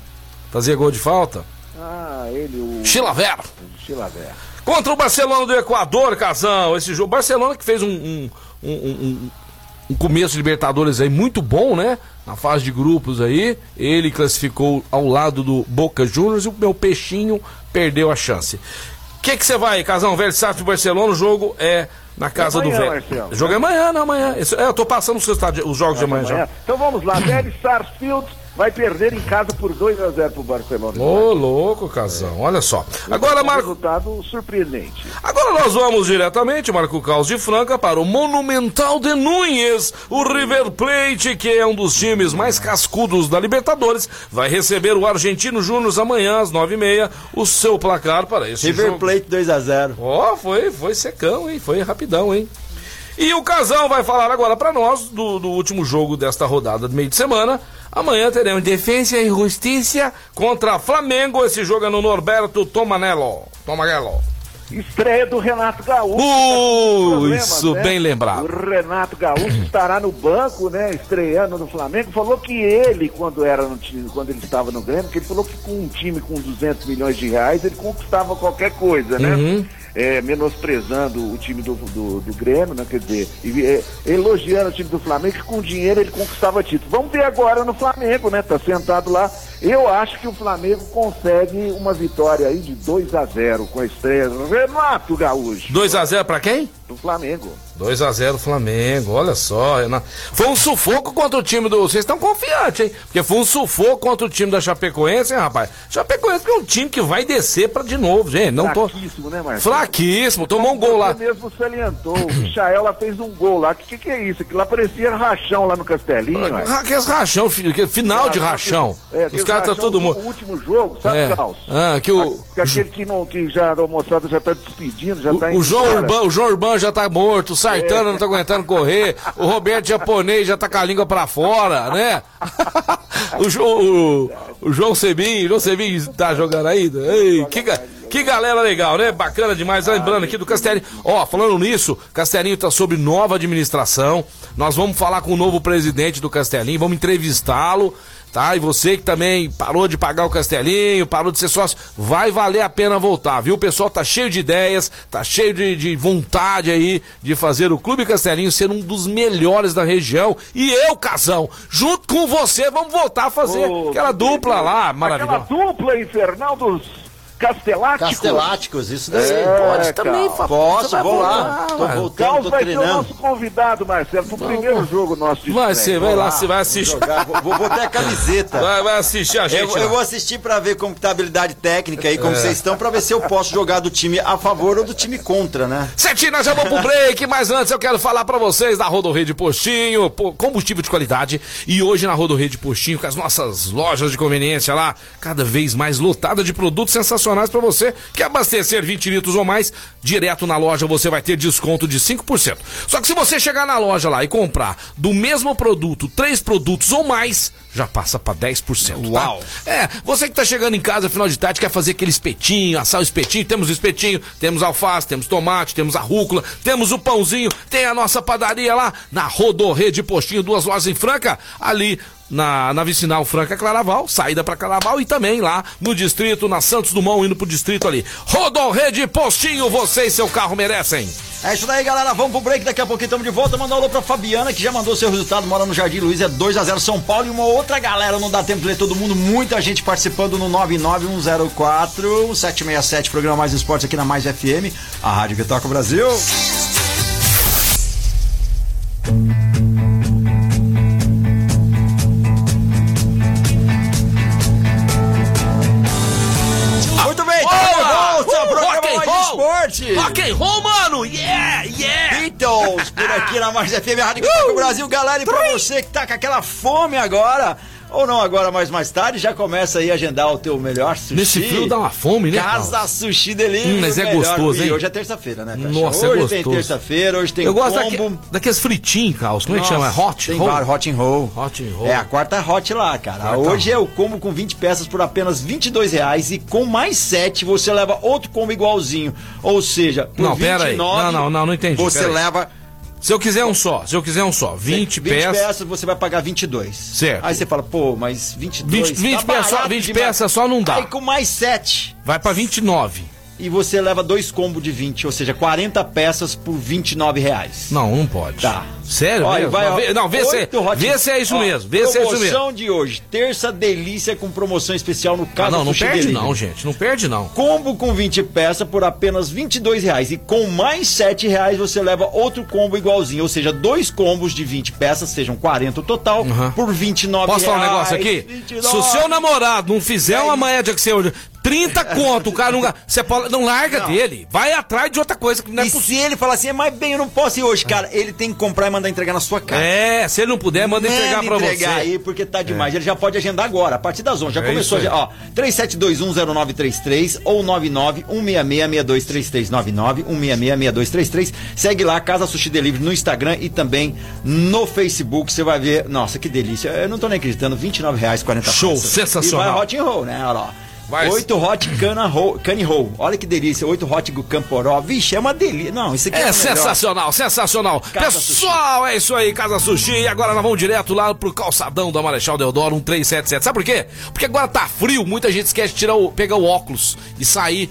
Fazia gol de falta? Ah, ele, o. Chilaver. Chilaver. Contra o Barcelona do Equador, Casão. Esse jogo. Barcelona que fez um, um, um, um, começo de Libertadores aí muito bom, né? Na fase de grupos aí. Ele classificou ao lado do Boca Juniors e o meu peixinho perdeu a chance. O que você vai, Casão? Velho Sato Barcelona, o jogo é na casa é amanhã, do velho. O jogo é amanhã, não, amanhã. é, eu tô passando os, os jogos é de amanhã, amanhã, já. Então vamos lá, Velho Sarsfield vai perder em casa por 2 a 0 pro Barcelona. Ô, louco, Casão, olha só. Agora, Marco. resultado surpreendente. Agora nós vamos diretamente, Marco Caos de Franca, para o Monumental de Núñez. O River Plate, que é um dos times mais cascudos da Libertadores, vai receber o Argentino Júnior amanhã às 9h30. O seu placar para esse River jogo. Plate 2 a 0 Ó, oh, foi, foi secão, hein? Foi rapidão, hein? E o Casão vai falar agora para nós do, do último jogo desta rodada de meio de semana. Amanhã teremos Defesa e Justiça contra Flamengo. Esse jogo é no Norberto Tomanello. Tomanello. Estreia do Renato Gaúcho. Uh, isso, né? bem lembrado. O Renato Gaúcho estará no banco, né? Estreando no Flamengo. Falou que ele, quando era no time, quando ele estava no Grêmio, que ele falou que com um time com 200 milhões de reais ele conquistava qualquer coisa, né? Uhum é, menosprezando o time do, do, do, Grêmio, né? Quer dizer, e, é, elogiando o time do Flamengo, que com dinheiro ele conquistava título. Vamos ver agora no Flamengo, né? Tá sentado lá. Eu acho que o Flamengo consegue uma vitória aí de 2 a 0 com a estreia do Renato Gaúcho. 2 a 0 para quem? Do Flamengo. 2 a 0 Flamengo, olha só. Foi um sufoco contra o time do. Vocês estão confiantes, hein? Porque foi um sufoco contra o time da Chapecoense, hein, rapaz? Chapecoense é um time que vai descer pra de novo, gente. Não Fraquíssimo, tô... né, Marcos? Fraquíssimo, tomou um gol lá. Você mesmo salientou. O Michaela fez um gol lá. O que, que, é isso? Que lá parecia rachão lá no Castelinho, ah, Que rachão, filho, final de rachão. É, Os tá todo mundo. O último jogo, sabe, é. Ah, que o. Aquele que, não, que já a moçada já tá despedindo, já o, tá o João Urbano, o João Urbano já tá morto, Sartana não tá aguentando correr, o Roberto japonês já tá com a língua pra fora, né? o, João, o, o João Sebim, João Sebim tá jogando ainda. Ei, que, que galera legal, né? Bacana demais. Lembrando aqui do Castelinho. Ó, falando nisso, Castelinho tá sob nova administração. Nós vamos falar com o novo presidente do Castelinho, vamos entrevistá-lo tá? E você que também parou de pagar o Castelinho, parou de ser sócio, vai valer a pena voltar, viu? O pessoal tá cheio de ideias, tá cheio de, de vontade aí de fazer o Clube Castelinho ser um dos melhores da região. E eu, Casão, junto com você, vamos voltar a fazer aquela dupla lá, maravilhosa. Aquela dupla infernal dos Casteláticos. Casteláticos, isso daí. É, pode também, Fábio. Posso, vou lá. Tô voltando, Carlos tô vai treinando. ser o nosso convidado, Marcelo, pro primeiro jogo nosso de Vai ser, vai lá, você vai assistir. Vou, vou, ter a camiseta. Vai, vai assistir a gente. Eu, eu, vou assistir pra ver como tá a habilidade técnica aí, como é. vocês estão, pra ver se eu posso jogar do time a favor ou do time contra, né? Certinho, nós já vamos pro break, mas antes eu quero falar pra vocês da Rodorrede Postinho, combustível de qualidade. E hoje na Rodorrede Postinho, com as nossas lojas de conveniência lá, cada vez mais lotada de produtos sensacionais pra você Quer abastecer 20 litros ou mais, direto na loja você vai ter desconto de 5%. Só que se você chegar na loja lá e comprar do mesmo produto, três produtos ou mais, já passa para 10%. Tá? Uau! É, você que tá chegando em casa final de tarde quer fazer aquele espetinho, assar o espetinho, temos espetinho, temos alface, temos tomate, temos a rúcula, temos o pãozinho, tem a nossa padaria lá na Rodorrede Postinho, duas lojas em Franca, ali na, na vicinal Franca Claraval, saída para Claraval e também lá no distrito, na Santos Dumont, indo pro distrito ali. Rodorrede Postinho, você e seu carro merecem. É isso daí, galera. Vamos pro break. Daqui a pouquinho estamos de volta. Mandar um alô pra Fabiana, que já mandou seu resultado. Mora no Jardim Luiz. É 2x0 São Paulo. E uma outra galera. Não dá tempo de ler todo mundo. Muita gente participando no 99104 767. Programa Mais Esportes aqui na Mais FM. A Rádio que toca Brasil. FM Rádio uh, Brasil, galera. E pra você que tá com aquela fome agora, ou não agora, mas mais tarde, já começa aí a agendar o teu melhor sushi. Nesse frio dá uma fome, né? Casa Carlos? Sushi Delivery. Hum, mas é gostoso, hein? E hoje é terça-feira, né? Nossa, hoje é gostoso. tem terça-feira, hoje tem Eu gosto combo. daqueles fritinhos, Carlos. Como Nossa, é que chama? Hot tem roll? Bar, hot and roll. Hot and roll. É a quarta hot lá, cara. Quarta hoje é o combo com 20 peças por apenas 22 reais e com mais 7 você leva outro combo igualzinho. Ou seja, por não, 29... Pera aí. Não, não, não, não entendi. Você leva se eu quiser um só, se eu quiser um só, 20, 20 peças. 20 peças você vai pagar 22. Certo. Aí você fala, pô, mas 22 20, 20 tá peças só, 20 peças só não dá. Aí com mais 7. Vai para 29 e você leva dois combos de 20, ou seja, 40 peças por 29 reais. Não, não pode. Tá. Sério? Olha, vai, não, vê, não, vê se, vê se é isso ó, mesmo. Vê se é isso mesmo. Promoção de hoje, terça delícia com promoção especial no caso ah, Não, não perde Delivery. não, gente. Não perde não. Combo com 20 peças por apenas 22 reais e com mais 7 reais você leva outro combo igualzinho, ou seja, dois combos de 20 peças, sejam 40 o total, uhum. por 29 Posso reais. falar um negócio aqui? 29. Se o seu namorado não fizer uma média que você 30 conto, o cara não. Você pode, não larga não. dele. Vai atrás de outra coisa que não é E possível. se ele falar assim, mas bem, eu não posso ir hoje, cara, ele tem que comprar mandar entregar na sua casa. É, se ele não puder, manda, manda entregar pra entregar você. aí, porque tá demais. É. Ele já pode agendar agora, a partir das 11. Já é começou, já, ó, 37210933 ou 991666233. 991666233. Segue lá, Casa Sushi Delivery no Instagram e também no Facebook. Você vai ver, nossa, que delícia. Eu não tô nem acreditando, 29 reais, 40 Show, peças. sensacional. E vai hot and roll, né? Olha lá. Oito hot cana roll, cane roll. Olha que delícia. Oito hot camporó. Vixe, é uma delícia. Não, isso aqui é, é sensacional, sensacional. Casa Pessoal, sushi. é isso aí, Casa Sushi. E agora nós vamos direto lá pro calçadão da Marechal Deodoro 1377. Sabe por quê? Porque agora tá frio, muita gente esquece de tirar o, pegar o óculos e sair.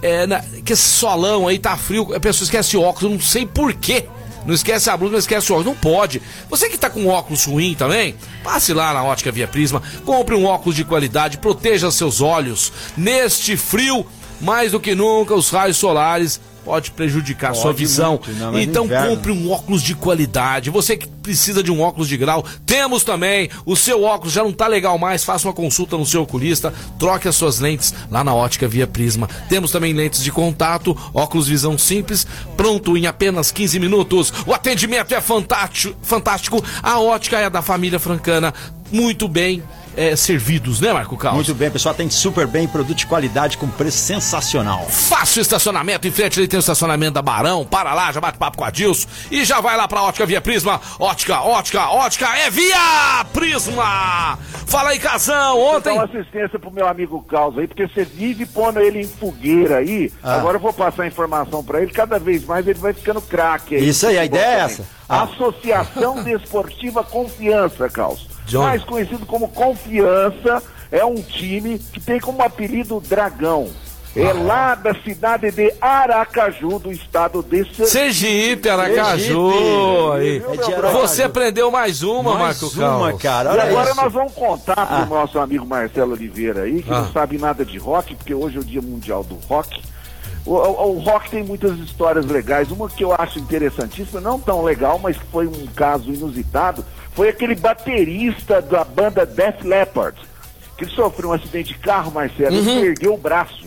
É, na, que esse solão aí tá frio, a pessoa esquece o óculos, não sei por quê. Não esquece a blusa, não esquece o óculos. Não pode. Você que está com óculos ruim também, passe lá na Ótica Via Prisma, compre um óculos de qualidade, proteja seus olhos. Neste frio, mais do que nunca, os raios solares pode prejudicar pode sua visão. Muito, não, então compre um óculos de qualidade. Você que precisa de um óculos de grau, temos também. O seu óculos já não tá legal mais, faça uma consulta no seu oculista, troque as suas lentes lá na Ótica Via Prisma. Temos também lentes de contato, óculos visão simples, pronto em apenas 15 minutos. O atendimento é fantástico, fantástico. A ótica é da família francana, muito bem é, servidos, né, Marco Carlos? Muito bem, pessoal, atende super bem, produto de qualidade com preço sensacional. Fácil estacionamento, em frente ali tem o estacionamento da Barão, para lá, já bate papo com a Dilson e já vai lá pra Ótica Via Prisma. Ótica, ótica, ótica, é Via Prisma! Fala aí, Casão, ontem. dar uma assistência pro meu amigo Carlos aí, porque você vive pondo ele em fogueira aí. Ah. Agora eu vou passar a informação pra ele, cada vez mais ele vai ficando craque aí. Isso aí, a ideia é essa. Ah. Associação Desportiva Confiança, Carlos. John. Mais conhecido como Confiança, é um time que tem como apelido Dragão. É Ah. lá da cidade de Aracaju, do estado de Sergipe. Sergipe, Aracaju. Sergipe. É de Aracaju. Você aprendeu mais uma, Mais Marco uma, cara. E Olha agora isso. nós vamos contar pro nosso amigo Marcelo Oliveira aí, que Ah. não sabe nada de rock, porque hoje é o Dia Mundial do Rock. O, o- o rock tem muitas histórias legais. Uma que eu acho interessantíssima, não tão legal, mas que foi um caso inusitado, foi aquele baterista da banda Def Leppard, que sofreu um acidente de carro, Marcelo, Uhum. e perdeu o braço.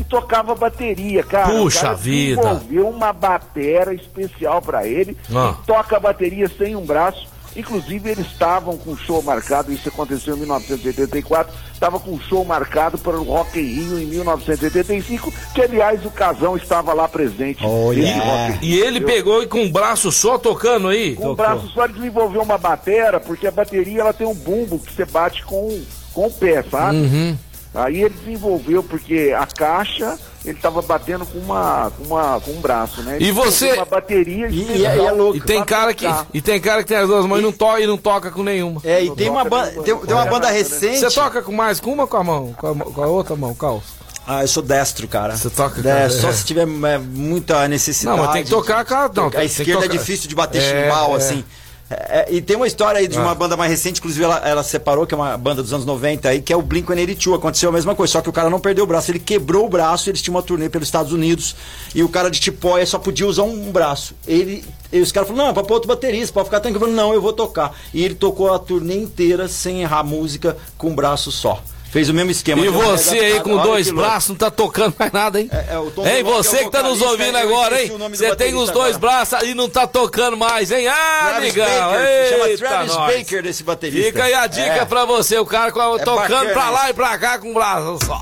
E tocava bateria, cara. Puxa cara vida. desenvolveu uma batera especial pra ele, Ah. que toca a bateria sem um braço. Inclusive, eles estavam com um show marcado, isso aconteceu em 1984, estava com um show marcado para o Rock in Rio em 1985, que aliás o Casão estava lá presente. Rock in Rio. E ele pegou e com o braço só tocando aí. Com o braço só ele desenvolveu uma batera, porque a bateria ela tem um bumbo que você bate com, com o pé, sabe? Uhum. Aí ele desenvolveu, porque a caixa ele estava batendo com uma, com uma com um braço, né? Ele E você- Uma bateria E- e- especial e é louco. E tem cara que, tocar. e tem cara que tem as duas mãos e não toca, e não toca com nenhuma. É, e tem uma, banda, tem, tem uma banda né? recente. Você toca com mais com uma ou com a mão? Com a, com a outra mão, Carlos? Ah, eu sou destro, cara. Você toca com É, só se tiver é, muita necessidade. Não, mas tem que tocar com a- não, tem a que esquerda tocar- é difícil de bater É, chimbal, é. assim. É, e tem uma história aí de Ah. uma banda mais recente, inclusive ela, ela separou, que é uma banda dos anos 90 aí, que é o Blink-182. Aconteceu a mesma coisa, só que o cara não perdeu o braço, ele quebrou o braço, eles tinham uma turnê pelos Estados Unidos, e o cara de Tipóia só podia usar um braço. Ele, e os caras falaram, não, é pra pôr outro baterista, pode ficar tranquilo. Eu falei, não, eu vou tocar. E ele tocou a turnê inteira sem errar música, com um braço só. Fez o mesmo esquema. E você aí com dois braços não tá tocando mais nada, hein? É, é, Hein, você é que tá nos ouvindo agora, hein? Você tem os dois braços e não tá tocando mais, hein? Ah, Travis amigão! Baker, chama Travis nós. Baker desse baterista. Fica aí a dica É. pra você, o cara É tocando bacana pra lá e pra cá com o braço só.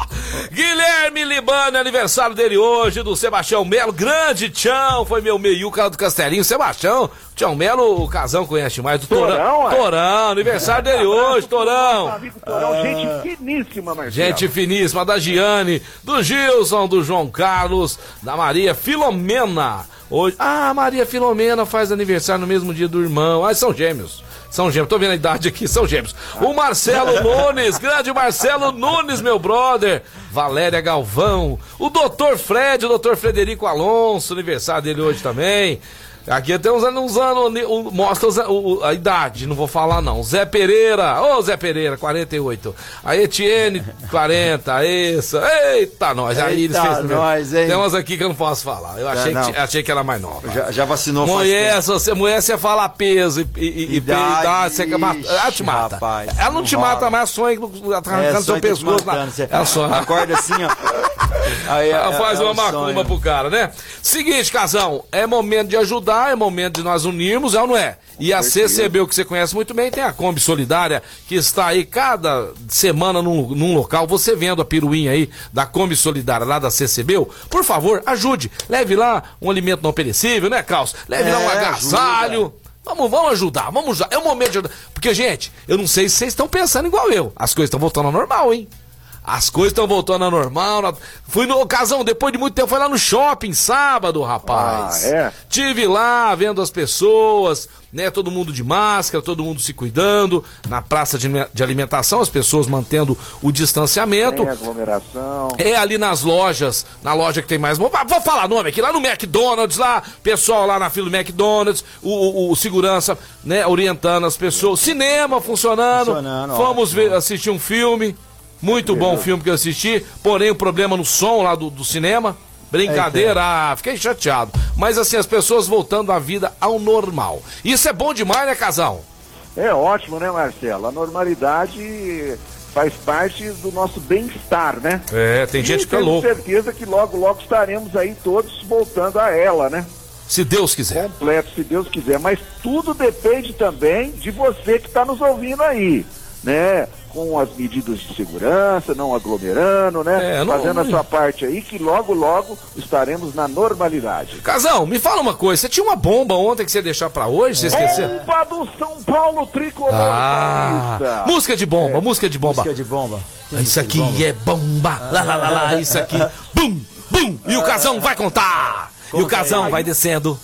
Guilherme Libano, aniversário dele hoje, do Sebastião Melo, grande Tchão, foi meu meio, cara do Castelinho, Sebastião, Tchão Melo, o Casão conhece mais, do Torão. Torão, é? Torão, aniversário dele hoje, Torão. amigo Torão, gente finíssima, Marcelo. Gente finíssima da Giane, do Gilson, do João Carlos, da Maria Filomena. Hoje, ah, Maria Filomena faz aniversário no mesmo dia do irmão. Ah, são gêmeos. São gêmeos, tô vendo a idade aqui, são gêmeos. O Marcelo Nunes, grande Marcelo Nunes, meu brother. Valéria Galvão. O doutor Fred, o doutor Frederico Alonso, aniversário dele hoje também. Aqui tem uns anos, uns anos o- mostra a idade, não vou falar não. Zé Pereira, ô Zé Pereira, 48. A Etienne, 40, isso. Eita, nós. Aí eles fez nós, hein? Tem umas aqui que eu não posso falar. Eu achei, não. que, achei que era mais nova. Já, já vacinou Mulher, você, mulher, você fala peso e, e, e, e Idade, você. Ela te mata. rapaz, ela não não te rola. mata, mas sonha tá arrancando seu tá pescoço. Ela só. Acorda assim, ó. Aí, Ela é- faz é uma um macumba sonho. pro cara, né? Seguinte, casão, é momento de ajudar, é momento de nós unirmos, é ou não é? E a CCB, o que você conhece muito bem, tem a Kombi Solidária, que está aí cada semana num, num local, você vendo a piruinha aí da Kombi Solidária lá da CCB, por favor, ajude. Leve lá um alimento não perecível, né, Caos? Leve lá um É, agasalho. Vamos, vamos ajudar, vamos ajudar. É o momento de ajudar. Porque, gente, eu não sei se vocês estão pensando igual eu. As coisas estão voltando ao normal, hein? As coisas estão voltando ao normal. na- Fui no ocasião, depois de muito tempo, foi lá no shopping sábado, rapaz. Ah, é? Tive lá vendo as pessoas, né? Todo mundo de máscara, todo mundo se cuidando. Na praça de, de alimentação, as pessoas mantendo o distanciamento. Tem aglomeração. É ali nas lojas, na loja que tem mais. Vou, vou falar nome aqui, lá no McDonald's, lá, pessoal lá na fila do McDonald's, o, o- o segurança, né, orientando as pessoas. Cinema funcionando. Funcionando, Fomos ver, assistir um filme. Muito bom o filme que eu assisti. Porém, o problema no som lá do, do cinema. Brincadeira, ah, fiquei chateado. Mas assim, as pessoas voltando à vida ao normal. Isso é bom demais, né, casal? É ótimo, né, Marcelo? A normalidade faz parte do nosso bem-estar, né? É, tem gente e que é tenho louco. certeza que logo, logo estaremos aí todos voltando a ela, né? Se Deus quiser. Completo, se Deus quiser. Mas tudo depende também de você que está nos ouvindo aí, né? com as medidas de segurança, não aglomerando, né? É, não- Fazendo a sua parte aí, que logo, logo estaremos na normalidade. Casão, me fala uma coisa. Você tinha uma bomba ontem que você ia deixar pra hoje? Você esqueceu? Bomba do São Paulo Tricolor Ah, música de bomba, música de bomba. Música de bomba. Isso aqui é bomba. Lá, lá, lá, lá, isso aqui. Bum, bum. E o casão vai contar. E o casão vai descendo,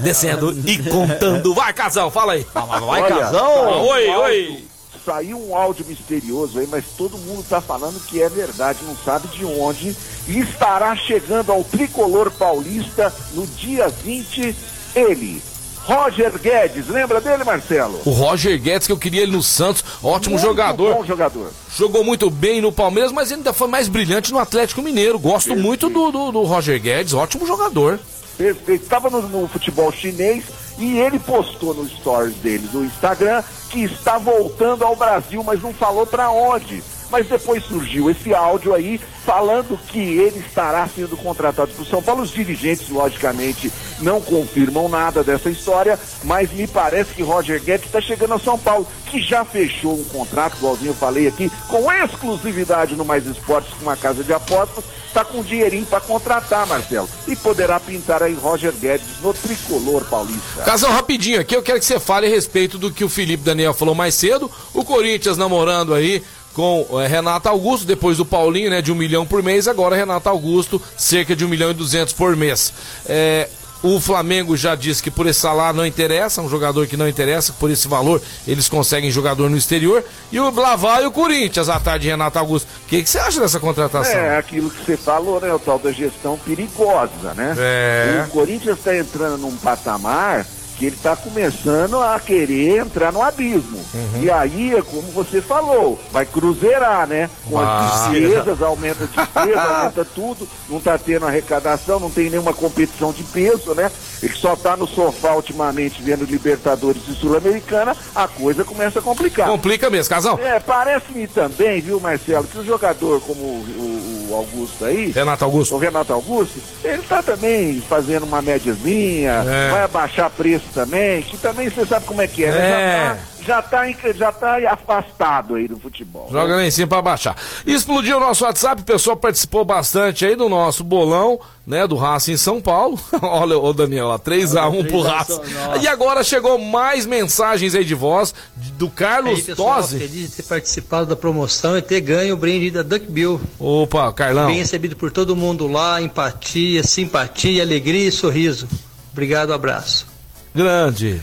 descendo e contando. Vai, casão, fala aí. Vai, casão! Oi, oi. Saiu um áudio misterioso aí, mas todo mundo tá falando que é verdade, não sabe de onde. E estará chegando ao tricolor paulista no dia 20, ele, Roger Guedes. Lembra dele, Marcelo? O Roger Guedes, que eu queria ele no Santos, ótimo Muito jogador. Bom jogador. Jogou muito bem no Palmeiras, mas ainda foi mais brilhante no Atlético Mineiro. Gosto muito do, do, do Roger Guedes, ótimo jogador. Perfeito. Estava no, no futebol chinês e ele postou no stories dele do Instagram que está voltando ao Brasil, mas não falou para onde. Mas depois surgiu esse áudio aí falando que ele estará sendo contratado para o São Paulo. Os dirigentes, logicamente, não confirmam nada dessa história, mas me parece que Roger Guedes está chegando ao São Paulo, que já fechou um contrato, igualzinho eu falei aqui, com exclusividade no Mais Esportes com uma casa de apostas, está com dinheirinho para contratar, Marcelo. E poderá pintar aí Roger Guedes no tricolor paulista. Casão, rapidinho aqui, eu quero que você fale a respeito do que o Felipe Daniel falou mais cedo. O Corinthians namorando aí com eh, Renato Augusto, depois do Paulinho, né, de um milhão por mês, agora Renato Augusto, cerca de um milhão e duzentos por mês. É, o Flamengo já disse que por esse salário não interessa, um jogador que não interessa, por esse valor eles conseguem jogador no exterior. E o lá vai o Corinthians, à tarde de Renato Augusto. O que, que você acha dessa contratação? É aquilo que você falou, né? O tal da gestão perigosa, né? É. O Corinthians está entrando num patamar que ele está começando a querer entrar no abismo. Uhum. E aí, é como você falou, vai cruzeirar, né? Com as despesas, aumenta a despesa, aumenta tudo, não está tendo arrecadação, não tem nenhuma competição de peso, né? Ele só está no sofá ultimamente vendo Libertadores e Sul-Americana, a coisa começa a complicar. Complica mesmo, Casão. É, parece-me também, viu, Marcelo, que o jogador como o, o- Augusto aí, Renato Augusto. o Renato Augusto, ele tá também fazendo uma médiazinha, É. vai abaixar preço também, que também você sabe como é que é, né? É. Já tá, já tá, já tá afastado aí do futebol. né? Joga lá em cima pra baixar. Explodiu o nosso WhatsApp, o pessoal participou bastante aí do nosso bolão, né, do Racing em São Paulo. Olha, ô Daniel, ó, 3x1 pro 3 a Racing. São- nossa. E agora chegou mais mensagens aí de voz do Carlos aí, Tosi. feliz de ter participado da promoção e ter ganho o brinde da Duck Bill. Opa, Carlão. Bem recebido por todo mundo lá, empatia, simpatia, alegria e sorriso. Obrigado, abraço. Grande.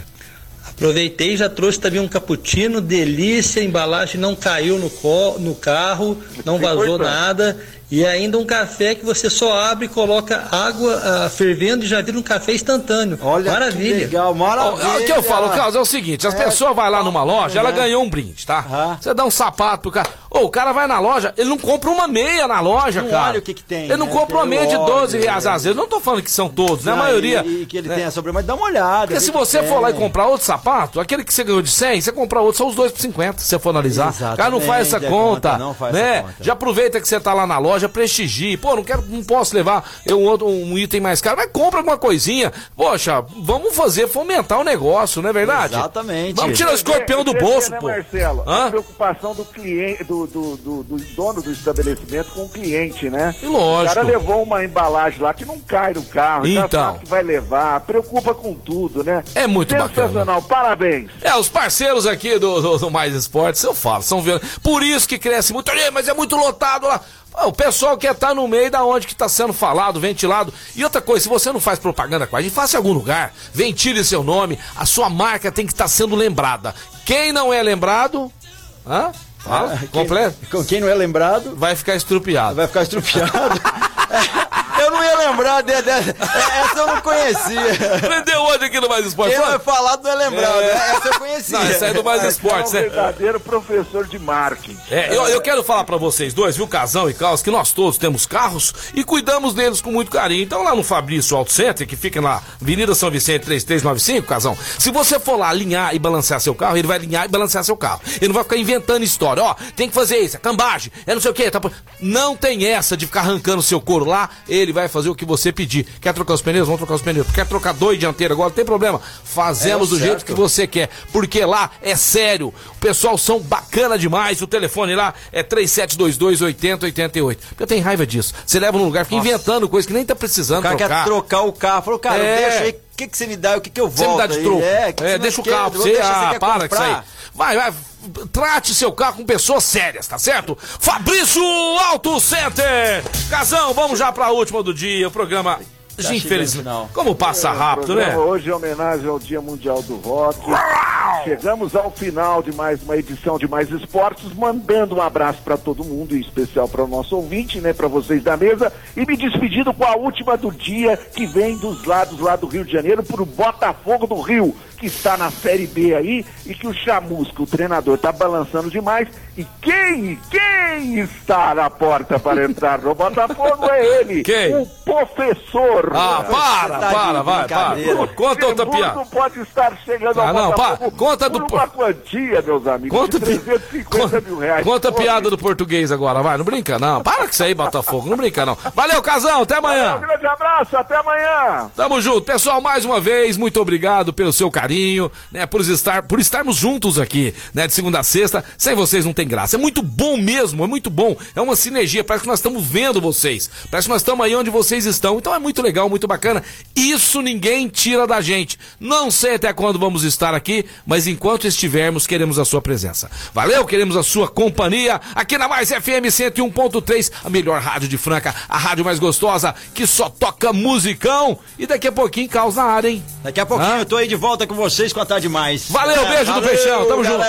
Aproveitei e já trouxe também um cappuccino, delícia, a embalagem não caiu no, co- no carro, não vazou nada. E ainda um café que você só abre e coloca água ah, fervendo e já vira um café instantâneo. Olha Maravilha. que legal, maravilha. O que eu falo, Carlos, é o seguinte: as pessoas vão lá numa loja, ela ganhou um brinde, tá? Aham. Você dá um sapato pro cara. Ô, o cara vai na loja, ele não compra uma meia na loja, Não cara. olha o que que tem, Ele não né? compra uma meia de óleo, 12 reais às vezes. Eu não tô falando que são todos, né? A maioria. E, e que ele né? tem a sobremesa, dá uma olhada. Porque se você for lá e comprar outro sapato, aquele que você ganhou de 100, você comprar outro, são os dois por 50, se você for analisar. O cara não faz essa Exatamente, é conta, conta, não faz né? essa conta. Já aproveita que você tá lá na loja, prestigie. Pô, não quero, não posso levar eu um, outro, um item mais caro, mas compra alguma coisinha. Poxa, vamos fazer, fomentar o negócio, não é verdade? Exatamente. Vamos tirar o escorpião do bolso, né, pô. Marcelo? Hã? A preocupação do cliente, do, do, do, do dono do estabelecimento com o cliente, né? E lógico. O cara levou uma embalagem lá que não cai no carro, já Então. sabe que vai levar, preocupa com tudo, né? É muito bacana. Sensacional, parabéns. É, os parceiros aqui do, do, do Mais Esportes, eu falo, são violentos. Por isso que cresce muito, "Ih, mas é muito lotado lá. O pessoal quer estar no meio da onde que está sendo falado, ventilado. E outra coisa, se você não faz propaganda com a gente, faça em algum lugar, ventile seu nome, a sua marca tem que estar sendo lembrada. Quem não é lembrado, hã? Fala, Ah, quem- completo, Com quem não é lembrado, vai ficar estrupiado. vai ficar estrupiado. eu não ia lembrar de, de- essa eu não conhecia. Aprendeu hoje aqui no Mais Esportes. Quem não é falado não é lembrado. É. Essa eu conhecia. Não, isso aí é do Mais É Esportes, um né? verdadeiro professor de marketing. É, eu, eu quero falar pra vocês dois, viu, Casão e Caos, que nós todos temos carros e cuidamos deles com muito carinho. Então lá no Fabrício Auto Center, que fica na Avenida São Vicente 3395, Casão, se você for lá alinhar e balancear seu carro, ele vai alinhar e balancear seu carro. Ele não vai ficar inventando história, ó, tem que fazer isso, é cambagem, é não sei o que, tá... não tem essa de ficar arrancando seu couro lá, ele vai fazer o que você pedir. Quer trocar os pneus? Vamos trocar os pneus. Quer trocar dois dianteiros agora? Não tem problema. Fazemos É, do certo. jeito que você quer. Porque lá é sério. O pessoal são bacana demais. O telefone lá é 3722 8088. Eu tenho raiva disso. Você leva num lugar, fica inventando coisa que nem tá precisando O cara trocar. quer trocar o carro. Falou, cara, É. deixa aí. O que, que você me dá? O que, que eu Você volto? me dá de troco. É, que É, você deixa o carro você. Ah, para com isso aí. comprar? Vai, vai. Trate seu carro com pessoas sérias, tá certo? Fabrício Auto Center! Casão, vamos já pra última do dia. O programa. No Infelizmente. final. Como passa rápido, O né? Hoje é homenagem ao Dia Mundial do Rock. Chegamos ao final de mais uma edição de Mais Esportes, mandando um abraço para todo mundo, em especial para o nosso ouvinte, né, para vocês da mesa, e me despedindo com a última do dia, que vem dos lados lá do Rio de Janeiro, para o Botafogo do Rio, que está na Série B aí, e que o Chamusca, o treinador, está balançando demais. E quem, quem está na porta para entrar no Botafogo é ele, Quem? o professor. Ah, para, tá para, vai, para. Conta outra piada. pode estar chegando Ah, não, para. Conta do uma quantia, meus amigos, Conta, de pi... 350 mil reais. Conta a piada do português agora, vai. Não brinca, não. Para com isso aí, Botafogo. Não brinca, não. Valeu, Casão. Até Um amanhã. grande abraço, até amanhã. Tamo junto. Pessoal, mais uma vez, muito obrigado pelo seu carinho, né? Por, estar, por estarmos juntos aqui, né? De segunda a sexta. Sem vocês não tem graça. É muito bom mesmo, é muito bom. É uma sinergia. Parece que nós estamos vendo vocês. Parece que nós estamos aí onde vocês estão. Então é muito legal, muito bacana. Isso ninguém tira da gente. Não sei até quando vamos estar aqui, mas enquanto estivermos, queremos a sua presença. Valeu, queremos a sua companhia aqui na Mais FM 101.3, a melhor rádio de Franca, a rádio mais gostosa, que só toca musicão. E daqui a pouquinho, caos na área, hein? Daqui a pouquinho eu tô aí de volta com vocês com a Tarde Mais. Valeu, beijo do Peixão, tamo junto.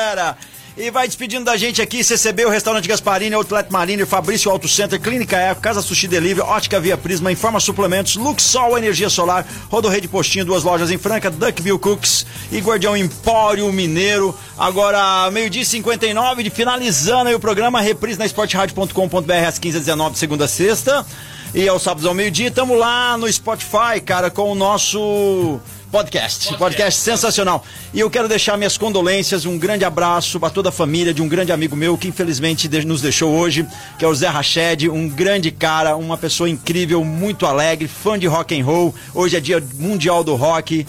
E vai despedindo da gente aqui, CCB, o Restaurante Gasparini, Outlet Mariner, Fabrício Auto Center, Clínica Eco, Casa Sushi Delivery, Ótica Via Prisma, Informa Suplementos, Luxol Energia Solar, Rodorrei de Postinho, duas lojas em Franca, Duckville Cooks e Guardião Empório Mineiro. Agora, meio-dia e 59, de finalizando aí o programa, reprise na esportradio.com.br às 15h19, de segunda a sexta. E aos sábados ao meio-dia, estamos lá no Spotify, cara, com o nosso podcast. Podcast sensacional. E eu quero deixar minhas condolências, um grande abraço para toda a família de um grande amigo meu que infelizmente nos deixou hoje, que é o Zé Rached, um grande cara, uma pessoa incrível, muito alegre, fã de rock and roll. Hoje é dia mundial do rock.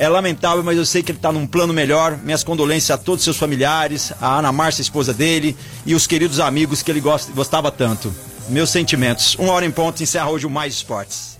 É lamentável, mas eu sei que ele está num plano melhor. Minhas condolências a todos os seus familiares, a Ana Márcia, esposa dele, e os queridos amigos que ele gosta- gostava tanto. Meus sentimentos. Uma hora em ponto, encerra hoje o Mais Esportes.